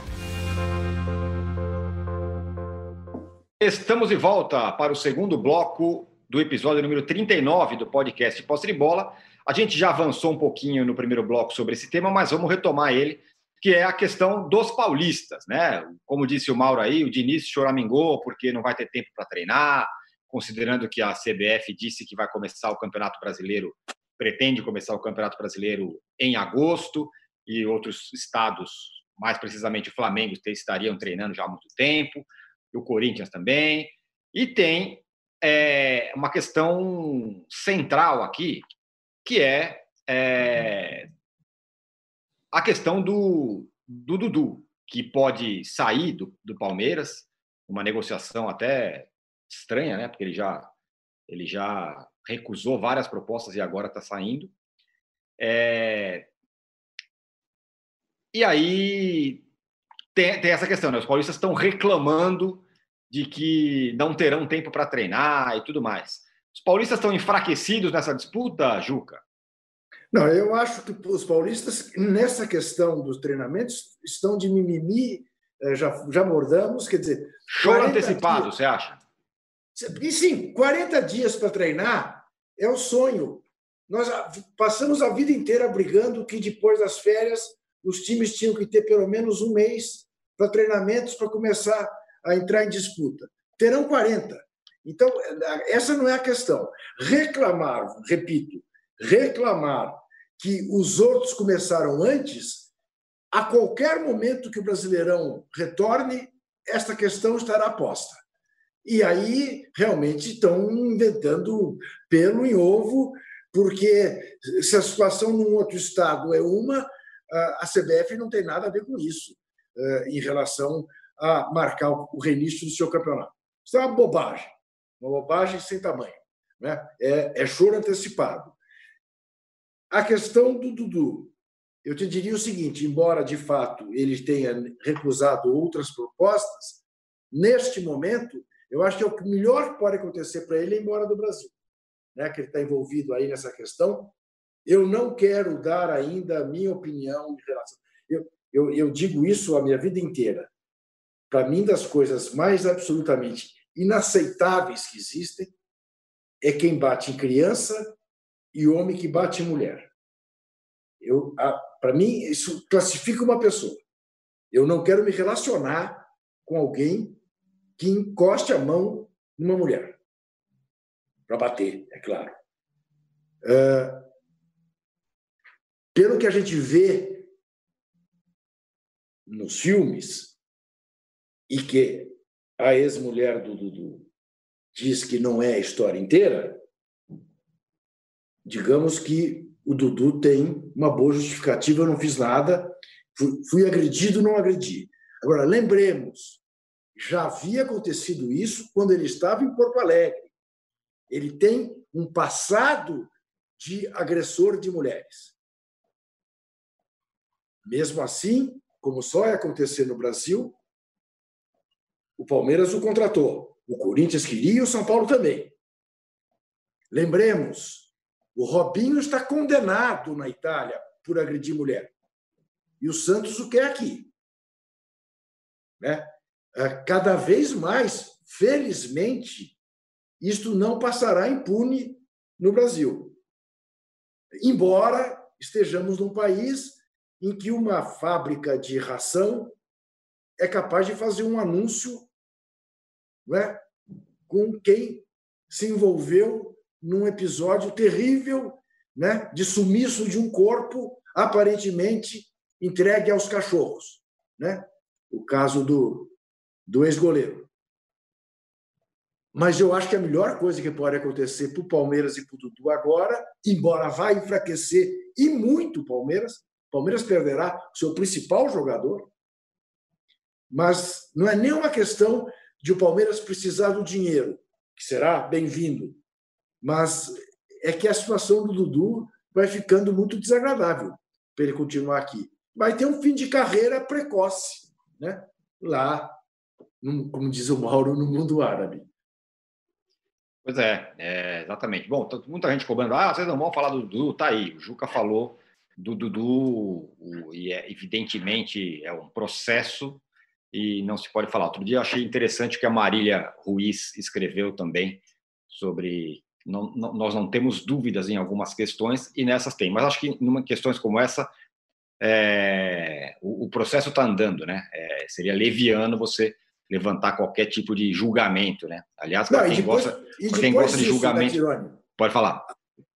Estamos de volta para o segundo bloco do episódio número 39 do podcast Posse de Bola. A gente já avançou um pouquinho no primeiro bloco sobre esse tema, mas vamos retomar ele que é a questão dos paulistas, né? Como disse o Mauro aí, o Diniz choramingou porque não vai ter tempo para treinar, considerando que a CBF disse que vai começar o Campeonato Brasileiro, pretende começar o Campeonato Brasileiro em agosto, e outros estados, mais precisamente o Flamengo, estariam treinando já há muito tempo, e o Corinthians também. E tem é, uma questão central aqui, que é, é a questão do, do Dudu, que pode sair do, do Palmeiras, uma negociação até estranha, né? Porque ele já, ele já recusou várias propostas e agora está saindo. É... E aí tem, tem, essa questão, né? Os paulistas estão reclamando de que não terão tempo para treinar e tudo mais. Os paulistas estão enfraquecidos nessa disputa, Juca? Não, eu acho que os paulistas, nessa questão dos treinamentos, estão de mimimi, eh, já, já abordamos, quer dizer. Show antecipado, dias. você acha? E sim, 40 dias para treinar é o sonho. Nós passamos a vida inteira brigando que depois das férias os times tinham que ter pelo menos um mês para treinamentos para começar a entrar em disputa. Terão 40. Então, eh, essa não é a questão. Reclamar, repito, reclamar que os outros começaram antes, a qualquer momento que o Brasileirão retorne, esta questão estará posta. E aí realmente estão inventando pelo em ovo, porque se a situação num outro estado é uma, a CBF não tem nada a ver com isso eh, em relação a marcar o reinício do seu campeonato. Isso é uma bobagem, uma bobagem sem tamanho. Né? É, é choro antecipado. A questão do Dudu, eu te diria o seguinte: embora de fato ele tenha recusado outras propostas, neste momento, eu acho que é o melhor que pode acontecer para ele é ir embora do Brasil, né? Que ele está envolvido aí nessa questão. Eu não quero dar ainda a minha opinião em relação. Eu, eu, eu digo isso a minha vida inteira. Para mim, das coisas mais absolutamente inaceitáveis que existem é quem bate em criança e homem que bate mulher. Eu, para mim, isso classifica uma pessoa. Eu não quero me relacionar com alguém que encoste a mão numa mulher para bater, é claro. Pelo que a gente vê nos filmes e que a ex-mulher do Dudu diz que não é a história inteira, digamos que o Dudu tem uma boa justificativa, eu não fiz nada, fui, fui agredido, não agredi. Agora, lembremos, já havia acontecido isso quando ele estava em Porto Alegre. Ele tem um passado de agressor de mulheres. Mesmo assim, como só ia acontecer no Brasil, o Palmeiras o contratou. O Corinthians queria e o São Paulo também. Lembremos, o Robinho está condenado na Itália por agredir mulher. E o Santos o quer aqui. Né? É, cada vez mais, felizmente, isto não passará impune no Brasil. Embora estejamos num país em que uma fábrica de ração é capaz de fazer um anúncio né, com quem se envolveu num episódio terrível né, de sumiço de um corpo aparentemente entregue aos cachorros. Né? O caso do, do ex-goleiro. Mas eu acho que a melhor coisa que pode acontecer para o Palmeiras e para o Dudu agora, embora vá enfraquecer e muito o Palmeiras, o Palmeiras perderá seu principal jogador, mas não é nenhuma questão de o Palmeiras precisar do dinheiro, que será bem-vindo, mas é que a situação do Dudu vai ficando muito desagradável para ele continuar aqui. Vai ter um fim de carreira precoce, né? lá, como diz o Mauro, no mundo árabe. Pois é, é, exatamente. Bom, muita gente cobrando, ah, vocês não vão falar do Dudu, tá aí. O Juca falou do Dudu, o, e é, evidentemente é um processo e não se pode falar. Outro dia eu achei interessante que a Marília Ruiz escreveu também sobre. Não, não, nós não temos dúvidas em algumas questões e nessas tem, mas acho que em questões como essa é, o, o, processo está andando, né? É, seria leviano você levantar qualquer tipo de julgamento, né? Aliás, para quem, depois, gosta, quem gosta de julgamento, né, pode falar.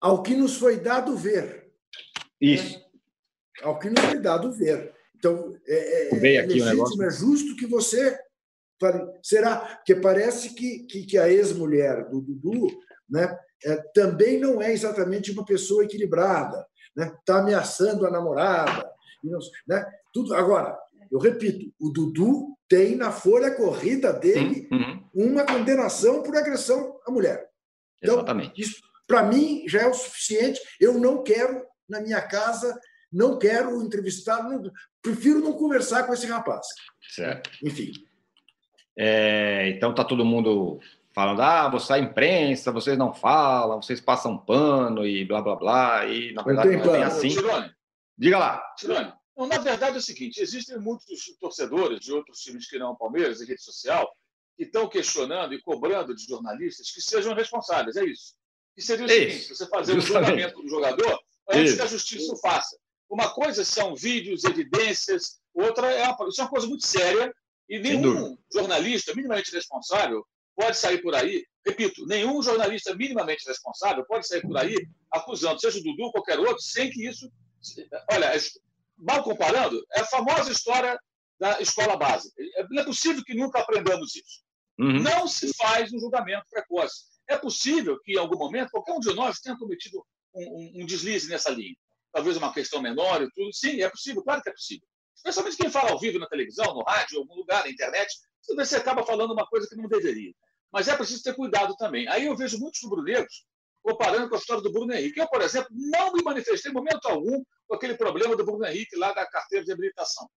Ao que nos foi dado ver. Isso. Né? Ao que nos foi dado ver. Então, é, é, é legítimo, é justo que você será que parece que, que, que a ex-mulher do Dudu né, é, também não é exatamente uma pessoa equilibrada, está né, tá ameaçando a namorada, né, tudo agora eu repito, o Dudu tem na folha corrida dele uhum. uma condenação por agressão à mulher. Então, Exatamente. isso, para mim, já é o suficiente. Eu não quero, na minha casa, não quero entrevistar, não, prefiro não conversar com esse rapaz. Certo. Enfim. É, então, está todo mundo falando, ah, você é imprensa, vocês não falam, vocês passam pano e blá, blá, blá. E, na verdade, não, não é bem assim. Tirone, Diga lá. Tirone, na verdade é o seguinte: existem muitos torcedores de outros times que não o Palmeiras em rede social que estão questionando e cobrando de jornalistas que sejam responsáveis. É isso. Que seria o seguinte: você fazer o julgamento do jogador antes isso. que a justiça o faça. Uma coisa são vídeos, evidências, outra é uma, isso é uma coisa muito séria e nenhum jornalista minimamente responsável pode sair por aí, repito, nenhum jornalista minimamente responsável pode sair por aí acusando, seja o Dudu ou qualquer outro, sem que isso. Olha, mal comparando, é a famosa história da escola básica. Não é possível que nunca aprendamos isso. Uhum. Não se faz um julgamento precoce. É possível que, em algum momento, qualquer um de nós tenha cometido um, um, um deslize nessa linha. Talvez uma questão menor e tudo. Sim, é possível, claro que é possível. Especialmente quem fala ao vivo na televisão, no rádio, em algum lugar, na internet, você acaba falando uma coisa que não deveria. Mas é preciso ter cuidado também. Aí eu vejo muitos rubro-negros comparando com a história do Bruno Henrique. Eu, por exemplo, não me manifestei em momento algum com aquele problema do Bruno Henrique lá da carteira de habilitação.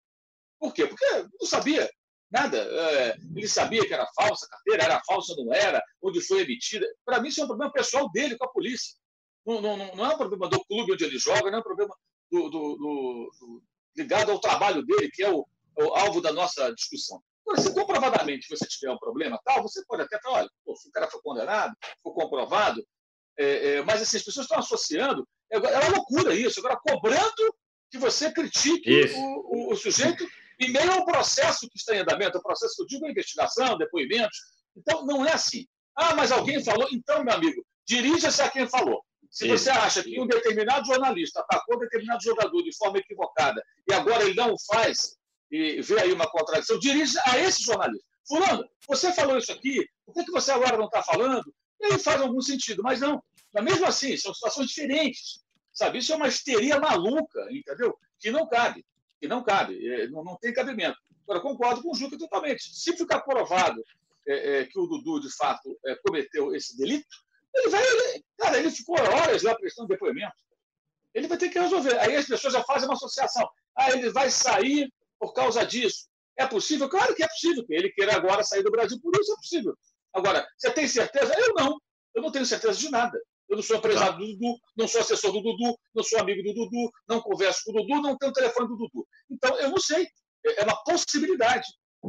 Por quê? Porque não sabia nada. É, ele sabia que era falsa a carteira, era falsa, não era, onde foi emitida. Para mim, isso é um problema pessoal dele com a polícia. Não, não, não é um problema do clube onde ele joga, não é um problema do, do, do, do ligado ao trabalho dele, que é o, o alvo da nossa discussão. Agora, se comprovadamente você tiver um problema tal, você pode até falar, olha, pô, o cara foi condenado, foi comprovado, é, é, mas assim, as pessoas estão associando. É, é uma loucura isso. Agora, cobrando que você critique o, o, o, sujeito em meio ao processo que está em andamento, o processo que eu digo, investigação, depoimentos. Então, não é assim. Ah, mas alguém falou. Então, meu amigo, dirija-se a quem falou. Se você acha que um determinado jornalista atacou um determinado jogador de forma equivocada e agora ele não o faz, e vê aí uma contradição, dirija a esse jornalista. Fulano, você falou isso aqui, por que, que você agora não está falando? E aí faz algum sentido, mas não. Mas mesmo assim, são situações diferentes. Sabe? Isso é uma histeria maluca, entendeu? Que não cabe. Que não cabe. É, não, não tem cabimento. Agora, concordo com o Juca totalmente. Se ficar provado é, é, que o Dudu, de fato, é, cometeu esse delito, ele vai. Ele, cara, ele ficou horas lá prestando depoimento. Ele vai ter que resolver. Aí as pessoas já fazem uma associação. Ah, ele vai sair por causa disso. É possível? Claro que é possível. Que ele queira agora sair do Brasil, por isso é possível. Agora, você tem certeza? Eu não. Eu não tenho certeza de nada. Eu não sou empresário do Dudu, não sou assessor do Dudu, não sou amigo do Dudu, não converso com o Dudu, não tenho telefone do Dudu. Então, eu não sei. É, é uma possibilidade.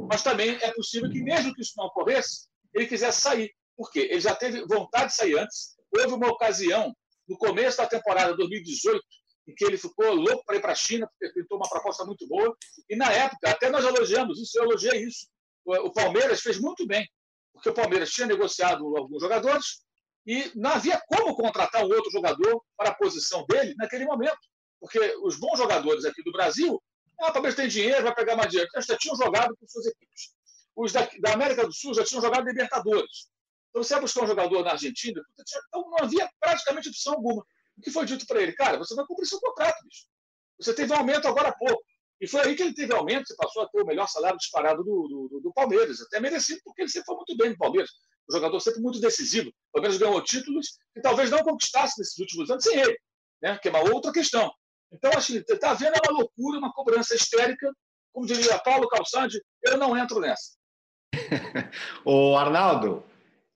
Mas também é possível que, mesmo que isso não ocorresse, ele quisesse sair. Por quê? Ele já teve vontade de sair antes. Houve uma ocasião, no começo da temporada 2018, em que ele ficou louco para ir para a China, porque tentou uma proposta muito boa. E, na época, até nós elogiamos isso, eu elogiei isso. O Palmeiras fez muito bem porque o Palmeiras tinha negociado alguns jogadores, e não havia como contratar um outro jogador para a posição dele naquele momento. Porque os bons jogadores aqui do Brasil, ah, talvez tem dinheiro, vai pegar mais dinheiro. Eles já tinham jogado com suas equipes. Os da, América do Sul já tinham jogado Libertadores. Então, você ia buscar um jogador na Argentina, então não havia praticamente opção alguma. O que foi dito para ele? Cara, você vai cumprir seu contrato, bicho. Você teve um aumento agora há pouco. E foi aí que ele teve aumento, você passou a ter o melhor salário disparado do, do, do Palmeiras. Até merecido, porque ele sempre foi muito bem no Palmeiras. O jogador sempre muito decisivo. O Palmeiras ganhou títulos que talvez não conquistasse nesses últimos anos sem ele, né? que é uma outra questão. Então, acho que está vendo uma loucura, uma cobrança histérica. Como diria Paulo Calçade, eu não entro nessa. o Arnaldo,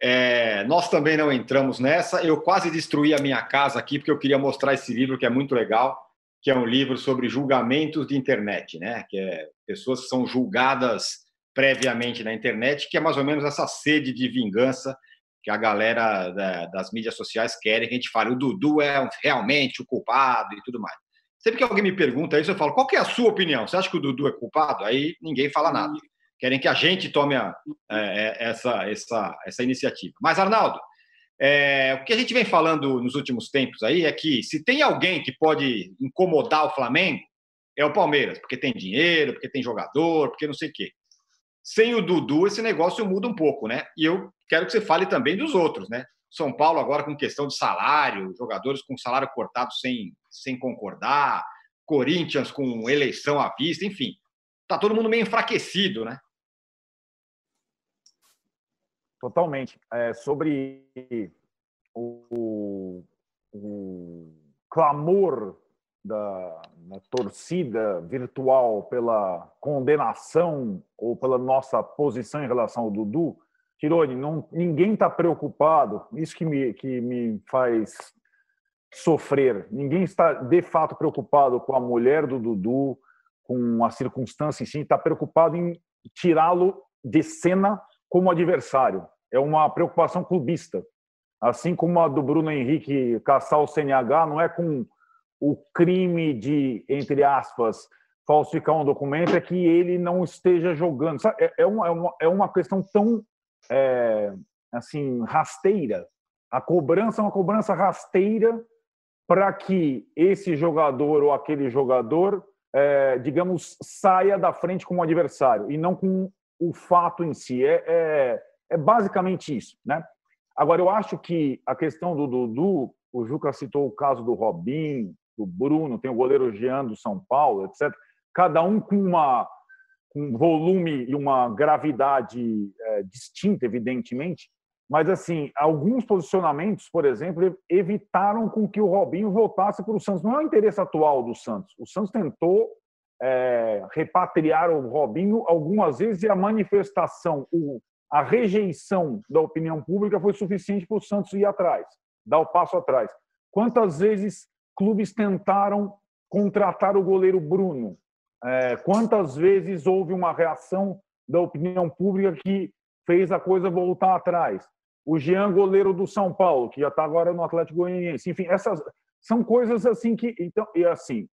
é, nós também não entramos nessa. Eu quase destruí a minha casa aqui porque eu queria mostrar esse livro que é muito legal que é um livro sobre julgamentos de internet, né? Que é pessoas que são julgadas previamente na internet, que é mais ou menos essa sede de vingança que a galera das mídias sociais querem que a gente fale. O Dudu é realmente o culpado e tudo mais. Sempre que alguém me pergunta isso, eu falo: qual é a sua opinião? Você acha que o Dudu é culpado? Aí ninguém fala nada. Querem que a gente tome a, é, essa, essa, essa iniciativa. Mas, Arnaldo, é, o que a gente vem falando nos últimos tempos aí é que se tem alguém que pode incomodar o Flamengo, é o Palmeiras, porque tem dinheiro, porque tem jogador, porque não sei o quê. Sem o Dudu, esse negócio muda um pouco, né? E eu quero que você fale também dos outros, né? São Paulo agora com questão de salário, jogadores com salário cortado sem, sem concordar, Corinthians com eleição à vista, enfim. Tá todo mundo meio enfraquecido, né? Totalmente. É, sobre o, o clamor da, da, torcida virtual pela condenação ou pela nossa posição em relação ao Dudu, Tirone, não, ninguém está preocupado, isso que me, que me faz sofrer. Ninguém está de fato preocupado com a mulher do Dudu, com a circunstância em si, está preocupado em tirá-lo de cena como adversário. É uma preocupação clubista. Assim como a do Bruno Henrique caçar o CNH, não é com o crime de, entre aspas, falsificar um documento, é que ele não esteja jogando. É, é, uma, é, uma, é uma questão tão é, assim rasteira. A cobrança é uma cobrança rasteira para que esse jogador ou aquele jogador, é, digamos, saia da frente como adversário e não com o fato em si. É, é, é basicamente isso, né? Agora, eu acho que a questão do Dudu, o Juca citou o caso do Robin, do Bruno, tem o goleiro Jean do São Paulo, etc. Cada um com uma com um volume e uma gravidade é, distinta, evidentemente, mas assim, alguns posicionamentos, por exemplo, evitaram com que o Robinho voltasse para o Santos. Não é o interesse atual do Santos. O Santos tentou é, repatriar o Robinho algumas vezes e a manifestação, o, a rejeição da opinião pública foi suficiente para o Santos ir atrás, dar o passo atrás. Quantas vezes clubes tentaram contratar o goleiro Bruno? É, quantas vezes houve uma reação da opinião pública que fez a coisa voltar atrás? O Jean, goleiro do São Paulo, que já está agora no Atlético Goianiense. Enfim, essas são coisas assim que. Então, e assim,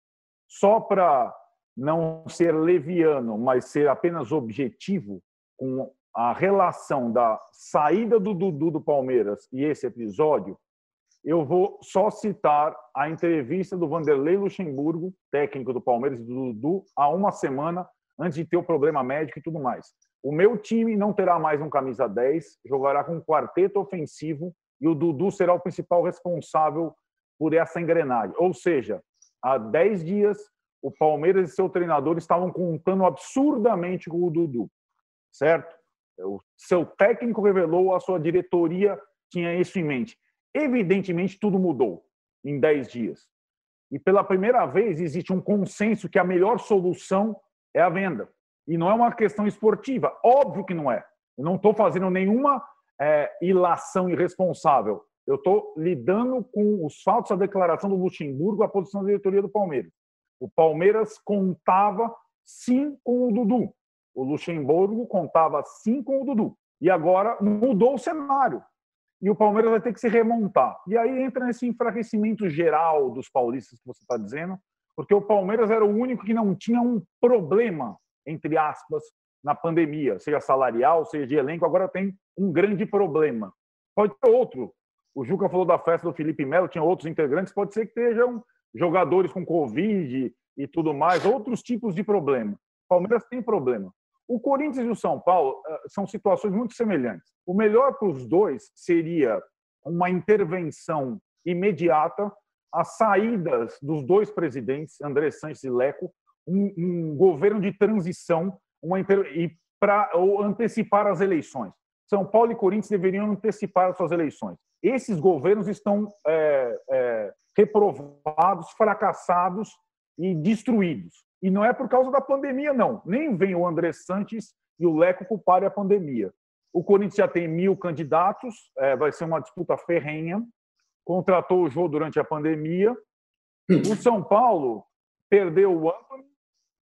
só para não ser leviano, mas ser apenas objetivo com a relação da saída do Dudu do Palmeiras e esse episódio, eu vou só citar a entrevista do Vanderlei Luxemburgo, técnico do Palmeiras e do Dudu, há uma semana antes de ter o problema médico e tudo mais. O meu time não terá mais um camisa 10, jogará com um quarteto ofensivo e o Dudu será o principal responsável por essa engrenagem. Ou seja, há 10 dias o Palmeiras e seu treinador estavam contando absurdamente com o Dudu, certo? O seu técnico revelou, a sua diretoria tinha isso em mente. Evidentemente, tudo mudou em 10 dias. E pela primeira vez existe um consenso que a melhor solução é a venda. E não é uma questão esportiva, óbvio que não é. Eu não estou fazendo nenhuma é, ilação irresponsável. Eu estou lidando com os fatos, a declaração do Luxemburgo, a posição da diretoria do Palmeiras. O Palmeiras contava sim com o Dudu. O Luxemburgo contava sim com o Dudu. E agora mudou o cenário. E o Palmeiras vai ter que se remontar. E aí entra nesse enfraquecimento geral dos paulistas que você está dizendo, porque o Palmeiras era o único que não tinha um problema, entre aspas, na pandemia, seja salarial, seja de elenco, agora tem um grande problema. Pode ter outro, O Juca falou da festa do Felipe Melo, tinha outros integrantes, pode ser que estejam jogadores com Covid e tudo mais, outros tipos de problema. O Palmeiras tem problema. O Corinthians e o São Paulo eh, são situações muito semelhantes. O melhor para os dois seria uma intervenção imediata, as saídas dos dois presidentes, André Sanches e Leco, um, um governo de transição uma e para antecipar as eleições. São Paulo e Corinthians deveriam antecipar as suas eleições. Esses governos estão é, é, reprovados, fracassados e destruídos. E não é por causa da pandemia, não. Nem vem o André Santos e o Leco culparem a pandemia. O Corinthians já tem mil candidatos, é, vai ser uma disputa ferrenha. Contratou o Jô durante a pandemia. O São Paulo perdeu o Anthony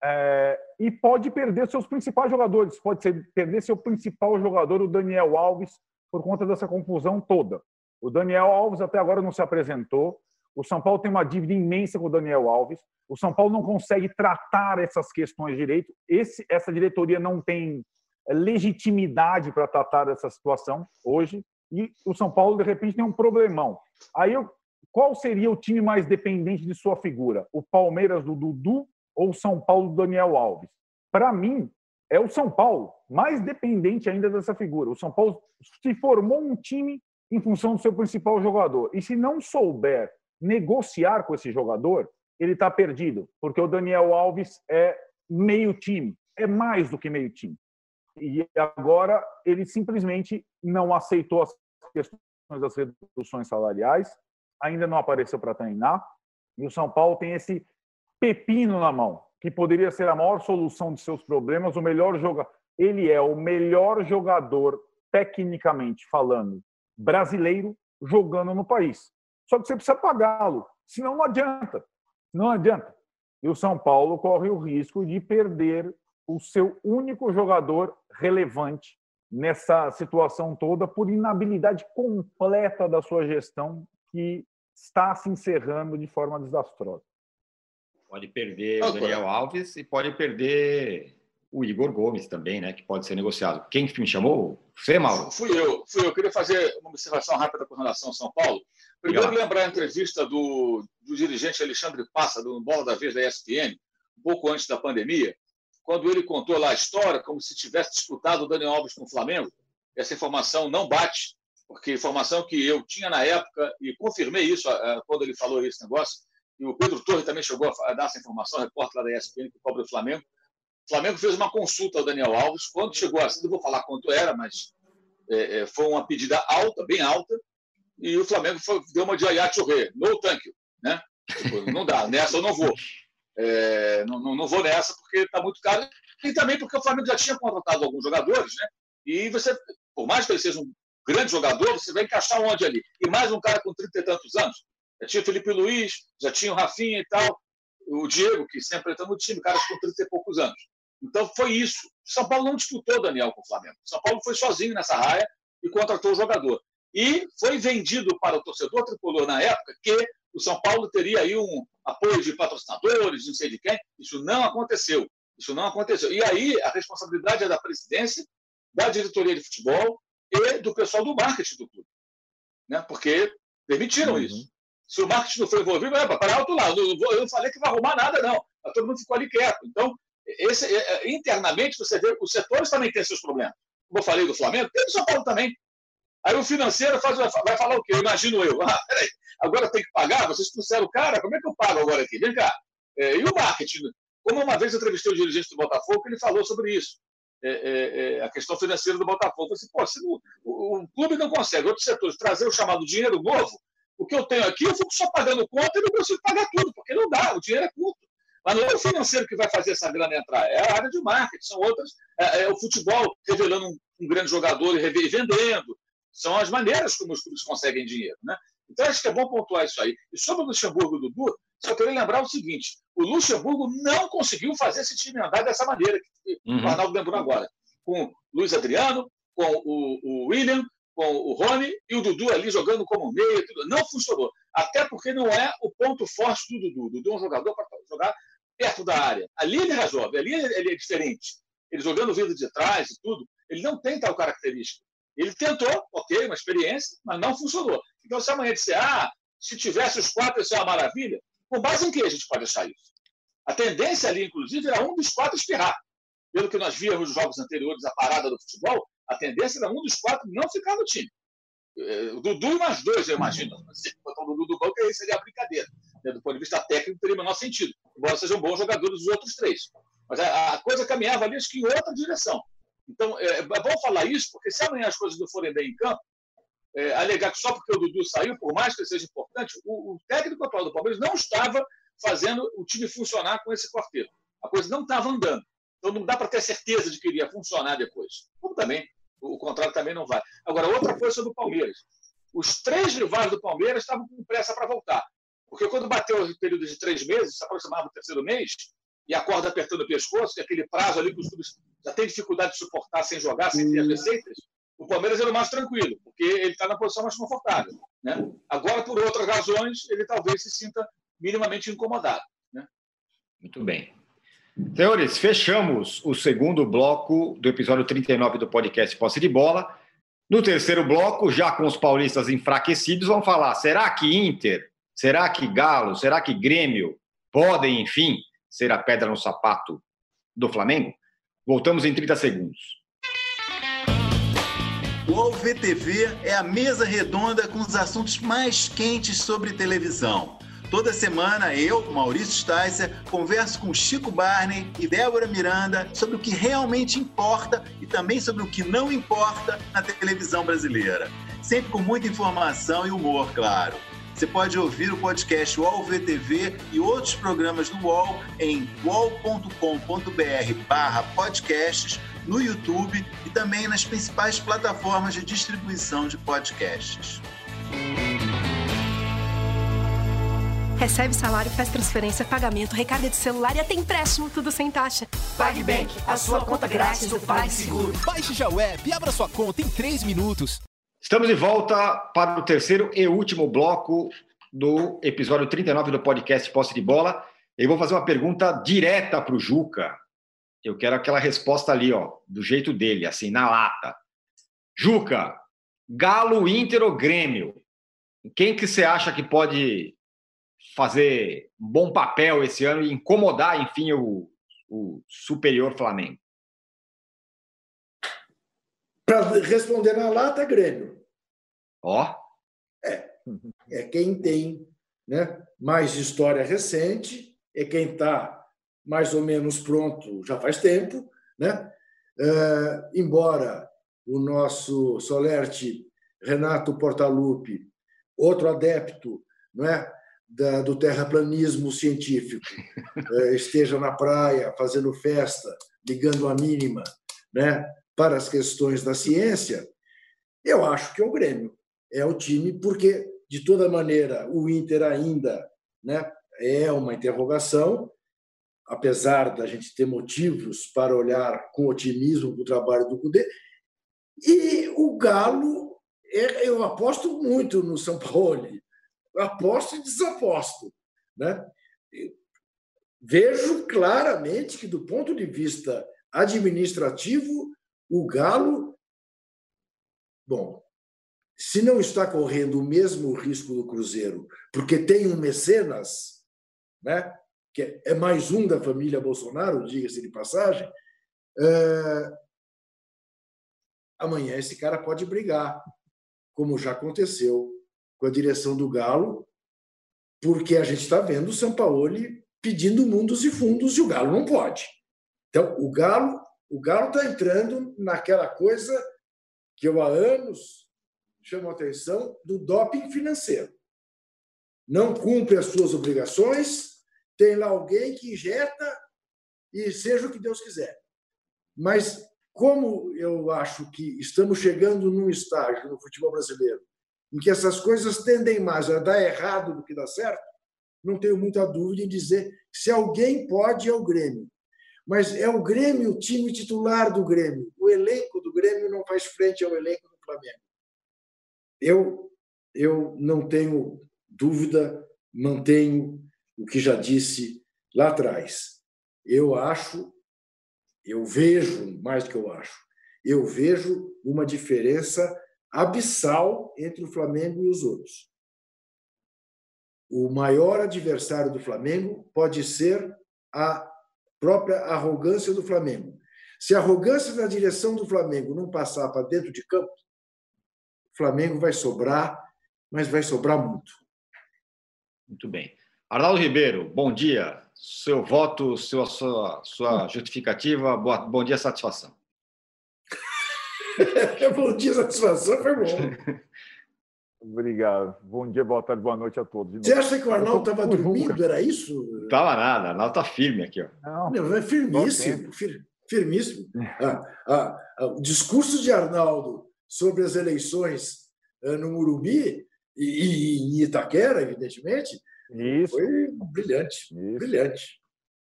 é, e pode perder seus principais jogadores. Pode ser, perder seu principal jogador, o Daniel Alves, por conta dessa confusão toda. O Daniel Alves até agora não se apresentou. O São Paulo tem uma dívida imensa com o Daniel Alves. O São Paulo não consegue tratar essas questões direito. Esse, essa diretoria não tem legitimidade para tratar dessa situação hoje e o São Paulo de repente tem um problemão. Aí qual seria o time mais dependente de sua figura? O Palmeiras do Dudu ou o São Paulo do Daniel Alves? Para mim, é o São Paulo, mais dependente ainda dessa figura. O São Paulo se formou um time em função do seu principal jogador. E se não souber negociar com esse jogador, ele está perdido, porque o Daniel Alves é meio time, é mais do que meio time. E agora ele simplesmente não aceitou as questões das reduções salariais, ainda não apareceu para treinar, e o São Paulo tem esse pepino na mão, que poderia ser a maior solução de seus problemas, o melhor jogador. Ele é o melhor jogador, tecnicamente falando, brasileiro jogando no país. Só que você precisa pagá-lo, senão não adianta. Não adianta. E o São Paulo corre o risco de perder o seu único jogador relevante nessa situação toda por inabilidade completa da sua gestão que está se encerrando de forma desastrosa. Pode perder o Daniel Alves e pode perder o Igor Gomes também, né? Que pode ser negociado. Quem me chamou? Você, Mauro? Fui eu. Fui eu. Queria fazer uma observação rápida com relação ao São Paulo. Primeiro, lembrar a entrevista do, do dirigente Alexandre Passa, do Bola da Vez da ESPN, um pouco antes da pandemia, quando ele contou lá a história como se tivesse disputado o Daniel Alves com o Flamengo. Essa informação não bate, porque informação que eu tinha na época, e confirmei isso uh, quando ele falou esse negócio, e o Pedro Torre também chegou a dar essa informação, repórter lá da ESPN, que cobra o Flamengo. O Flamengo fez uma consulta ao Daniel Alves. Quando chegou assim, não vou falar quanto era, mas é, é, foi uma pedida alta, bem alta, e o Flamengo foi, deu uma de Ayatollah, no you, né? Tipo, não dá, nessa eu não vou. É, não, não, não, vou nessa porque está muito caro. E também porque o Flamengo já tinha contratado alguns jogadores, né? E você, por mais que ele seja um grande jogador, você vai encaixar onde ali? E mais um cara com 30 e tantos anos. Já tinha o Felipe Luiz, já tinha o Rafinha e tal, o Diego, que sempre entra no time, caras com 30 e poucos anos. Então foi isso. São Paulo não disputou Daniel com o Flamengo. São Paulo foi sozinho nessa raia e contratou o jogador. E foi vendido para o torcedor tricolor na época que o São Paulo teria aí um apoio de patrocinadores, não sei de quem. Isso não aconteceu. Isso não aconteceu. E aí a responsabilidade é da presidência, da diretoria de futebol e do pessoal do marketing do clube. Né? Porque permitiram uhum. isso. Se o marketing não foi envolvido, é para. Eu não, eu não falei que vai arrumar nada, não. Mas todo mundo ficou ali quieto. Então, esse, é, é, internamente, você vê, os setores também têm seus problemas. Como eu falei do Flamengo, tem do São Paulo também. Aí o financeiro faz, vai falar o quê? Imagino eu. Ah, peraí, agora tem que pagar? Vocês trouxeram o cara? Como é que eu pago agora aqui? Vem cá. É, e o marketing? Como uma vez eu entrevistei o dirigente do Botafogo, ele falou sobre isso. É, é, é a questão financeira do Botafogo. Eu assim, Pô, se o, o, clube não consegue, outros setores, trazer o chamado dinheiro novo, o que eu tenho aqui, eu fico só pagando conta e não consigo pagar tudo, porque não dá, o dinheiro é curto. Mas não é o financeiro que vai fazer essa grana entrar, é a área de marketing, são outras, é, é o futebol revelando um, um, grande jogador e vendendo. São as maneiras como os clubes conseguem dinheiro. Né? Então, acho que é bom pontuar isso aí. E sobre o Luxemburgo e o Dudu, só queria lembrar o seguinte: o Luxemburgo não conseguiu fazer esse time andar dessa maneira que uhum. o Arnaldo lembrou agora. Com Luiz Adriano, com o, o William, com o Rony e o Dudu ali jogando como meio, tudo. não funcionou. Até porque não é o ponto forte do Dudu. O Dudu é um jogador para jogar perto da área. Ali ele resolve, ali ele é diferente. Ele jogando vindo de trás e tudo, ele não tem tal característica. Ele tentou, ok, uma experiência, mas não funcionou. Então, se amanhã disser, ah, se tivesse os quatro, isso é uma maravilha, com base em que a gente pode achar isso? A tendência ali, inclusive, era um dos quatro espirrar. Pelo que nós víamos nos jogos anteriores, a parada do futebol, a tendência era um dos quatro não ficar no time. É, o Dudu e mais dois, eu imagino. Se botar o Dudu do banco, aí seria a brincadeira. Né? Do ponto de vista técnico, teria o menor sentido. Embora sejam bons jogadores os outros três. Mas a, coisa caminhava ali, acho que em outra direção. Então, é, é bom falar isso, porque se amanhã as coisas não forem bem em campo, é, alegar que só porque o Dudu saiu, por mais que seja importante, o, o técnico atual do Palmeiras não estava fazendo o time funcionar com esse quarteto. A coisa não estava andando. Então não dá para ter certeza de que iria funcionar depois. Como também, o contrário também não vai. Agora, outra coisa sobre o Palmeiras. Os três rivais do Palmeiras estavam com pressa para voltar. Porque quando bateu o período de três meses, se aproximava do terceiro mês, e a corda apertando o pescoço, e aquele prazo ali que os clubes já têm dificuldade de suportar sem jogar, sem ter as receitas, o Palmeiras era o mais tranquilo, porque ele está na posição mais confortável. Né? Agora, por outras razões, ele talvez se sinta minimamente incomodado. Né? Muito bem. Senhores, fechamos o segundo bloco do episódio 39 do podcast Posse de Bola. No terceiro bloco, já com os paulistas enfraquecidos, vamos falar: será que Inter, será que Galo, será que Grêmio podem, enfim, ser a pedra no sapato do Flamengo? Voltamos em 30 segundos. O AlvTV é a mesa redonda com os assuntos mais quentes sobre televisão. Toda semana eu, Maurício Sticer, converso com Chico Barney e Débora Miranda sobre o que realmente importa e também sobre o que não importa na televisão brasileira. Sempre com muita informação e humor, claro. Você pode ouvir o podcast UOL VTV e outros programas do UOL em wallcombr podcasts, no YouTube e também nas principais plataformas de distribuição de podcasts. Recebe salário, faz transferência, pagamento, recarga de celular e até empréstimo, tudo sem taxa. PagBank, a sua conta grátis do PagSeguro. Baixe já o app e abra sua conta em 3 minutos. Estamos de volta para o terceiro e último bloco do episódio 39 do podcast Posse de Bola. Eu vou fazer uma pergunta direta para o Juca. Eu quero aquela resposta ali, ó, do jeito dele, assim, na lata. Juca, Galo, Inter ou Grêmio? Quem que você acha que pode fazer um bom papel esse ano e incomodar, enfim, o, o superior Flamengo? Para responder na lata, Grêmio. Ó. É. É quem tem né, mais história recente, é quem está mais ou menos pronto já faz tempo. Né? É, embora o nosso Solerte Renato Portaluppi, outro adepto não é, da, do terraplanismo científico, é, esteja na praia fazendo festa, ligando a mínima, né? Para as questões da ciência, eu acho que é o Grêmio. É o time, porque, de toda maneira, o Inter ainda né, é uma interrogação, apesar da gente ter motivos para olhar com otimismo para o trabalho do Cudê. E o Galo, é, eu aposto muito no São Paulo, aposto e desaposto. Né? Vejo claramente que, do ponto de vista administrativo, o Galo, bom, se não está correndo o mesmo risco do Cruzeiro, porque tem um mecenas, né, que é mais um da família Bolsonaro, diga-se de passagem, é... amanhã esse cara pode brigar, como já aconteceu com a direção do Galo, porque a gente está vendo o São Paulo pedindo mundos e fundos e o Galo não pode. Então, o Galo o Galo está entrando naquela coisa que eu há anos chamo a atenção do doping financeiro. Não cumpre as suas obrigações, tem lá alguém que injeta e seja o que Deus quiser. Mas como eu acho que estamos chegando num estágio no futebol brasileiro em que essas coisas tendem mais a dar errado do que dar certo, não tenho muita dúvida em dizer se alguém pode é o Grêmio mas é o Grêmio, o time titular do Grêmio. O elenco do Grêmio não faz frente ao elenco do Flamengo. Eu, eu não tenho dúvida, mantenho o que já disse lá atrás. Eu acho, eu vejo, mais do que eu acho, eu vejo uma diferença abissal entre o Flamengo e os outros. O maior adversário do Flamengo pode ser a própria arrogância do Flamengo. Se a arrogância na direção do Flamengo não passar para dentro de campo, o Flamengo vai sobrar, mas vai sobrar muito. Muito bem. Arnaldo Ribeiro, bom dia. Seu voto, sua, sua, sua justificativa, boa, bom dia, satisfação. bom dia, satisfação foi bom. Obrigado. Bom dia, boa tarde, boa noite a todos. Você acha que o Arnaldo estava dormindo? Era isso? Não estava nada. O Arnaldo está firme aqui. Ó. Não, é firmíssimo. Fir, firmíssimo. Ah, ah, ah, o discurso de Arnaldo sobre as eleições eh, no Murubi e, em Itaquera, evidentemente, isso. foi brilhante. Isso. Brilhante.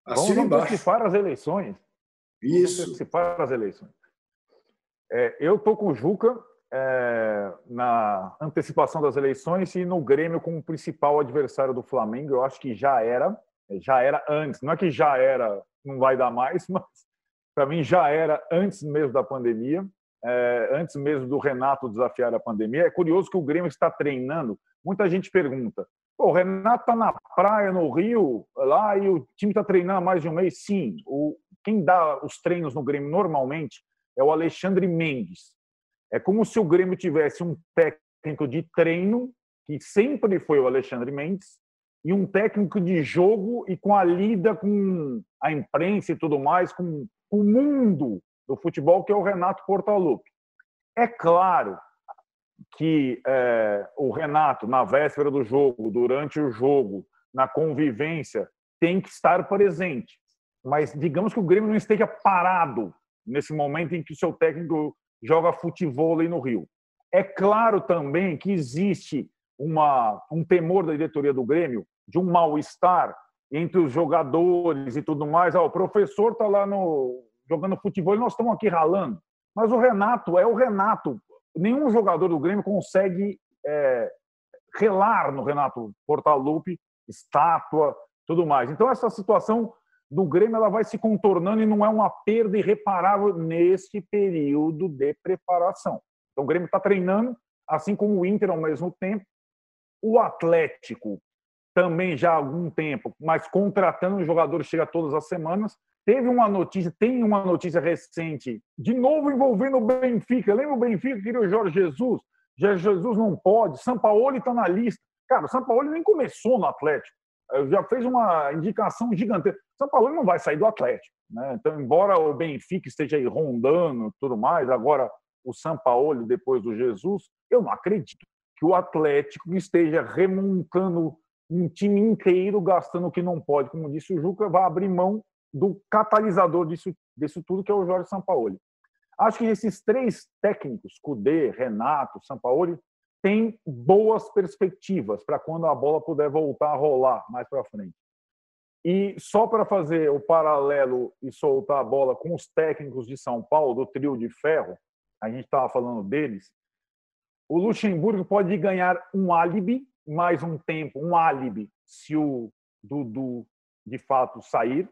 Assina Vamos embaixo. antecipar as eleições. Isso. Vamos antecipar as eleições. É, eu estou com o Juca é, na antecipação das eleições e no Grêmio como principal adversário do Flamengo. Eu acho que já era, já era antes. Não é que já era, não vai dar mais, mas para mim já era antes mesmo da pandemia, é, antes mesmo do Renato desafiar a pandemia. É curioso que o Grêmio está treinando. Muita gente pergunta: o Renato está na praia no Rio lá e o time está treinando há mais de um mês? Sim. O, quem dá os treinos no Grêmio normalmente é o Alexandre Mendes. É como se o Grêmio tivesse um técnico de treino, que sempre foi o Alexandre Mendes, e um técnico de jogo e com a lida com a imprensa e tudo mais, com o mundo do futebol, que é o Renato Portaluppi. É claro que é, o Renato, na véspera do jogo, durante o jogo, na convivência, tem que estar presente. Mas digamos que o Grêmio não esteja parado nesse momento em que o seu técnico joga futebol no Rio. É claro também que existe uma, um temor da diretoria do Grêmio de um mal-estar entre os jogadores e tudo mais. Ah, o professor está lá no, jogando futebol e nós estamos aqui ralando. Mas o Renato é o Renato. Nenhum jogador do Grêmio consegue é, relar no Renato Portaluppi, estátua, tudo mais. Então, essa situação do Grêmio ela vai se contornando e não é uma perda irreparável neste período de preparação. Então o Grêmio está treinando, assim como o Inter ao mesmo tempo. O Atlético também já há algum tempo, mas contratando jogadores chega todas as semanas. Teve uma notícia, tem uma notícia recente, de novo envolvendo o Benfica. Lembra o Benfica que queria o Jorge Jesus? Jorge Jesus não pode, São Paulo está na lista. Cara, o São Paulo nem começou no Atlético já fez uma indicação gigantesca. São Paulo não vai sair do Atlético. Né? Então, embora o Benfica esteja aí rondando tudo mais, agora o São Paulo, depois do Jesus, eu não acredito que o Atlético esteja remontando um time inteiro, gastando o que não pode. Como disse o Juca, vai abrir mão do catalisador disso, disso tudo, que é o Jorge Sampaoli. Acho que esses três técnicos, Cudê, Renato, Sampaoli, tem boas perspectivas para quando a bola puder voltar a rolar mais para frente. E só para fazer o paralelo e soltar a bola com os técnicos de São Paulo, do trio de ferro, a gente estava falando deles, o Luxemburgo pode ganhar um álibi, mais um tempo, um álibi, se o Dudu de fato sair.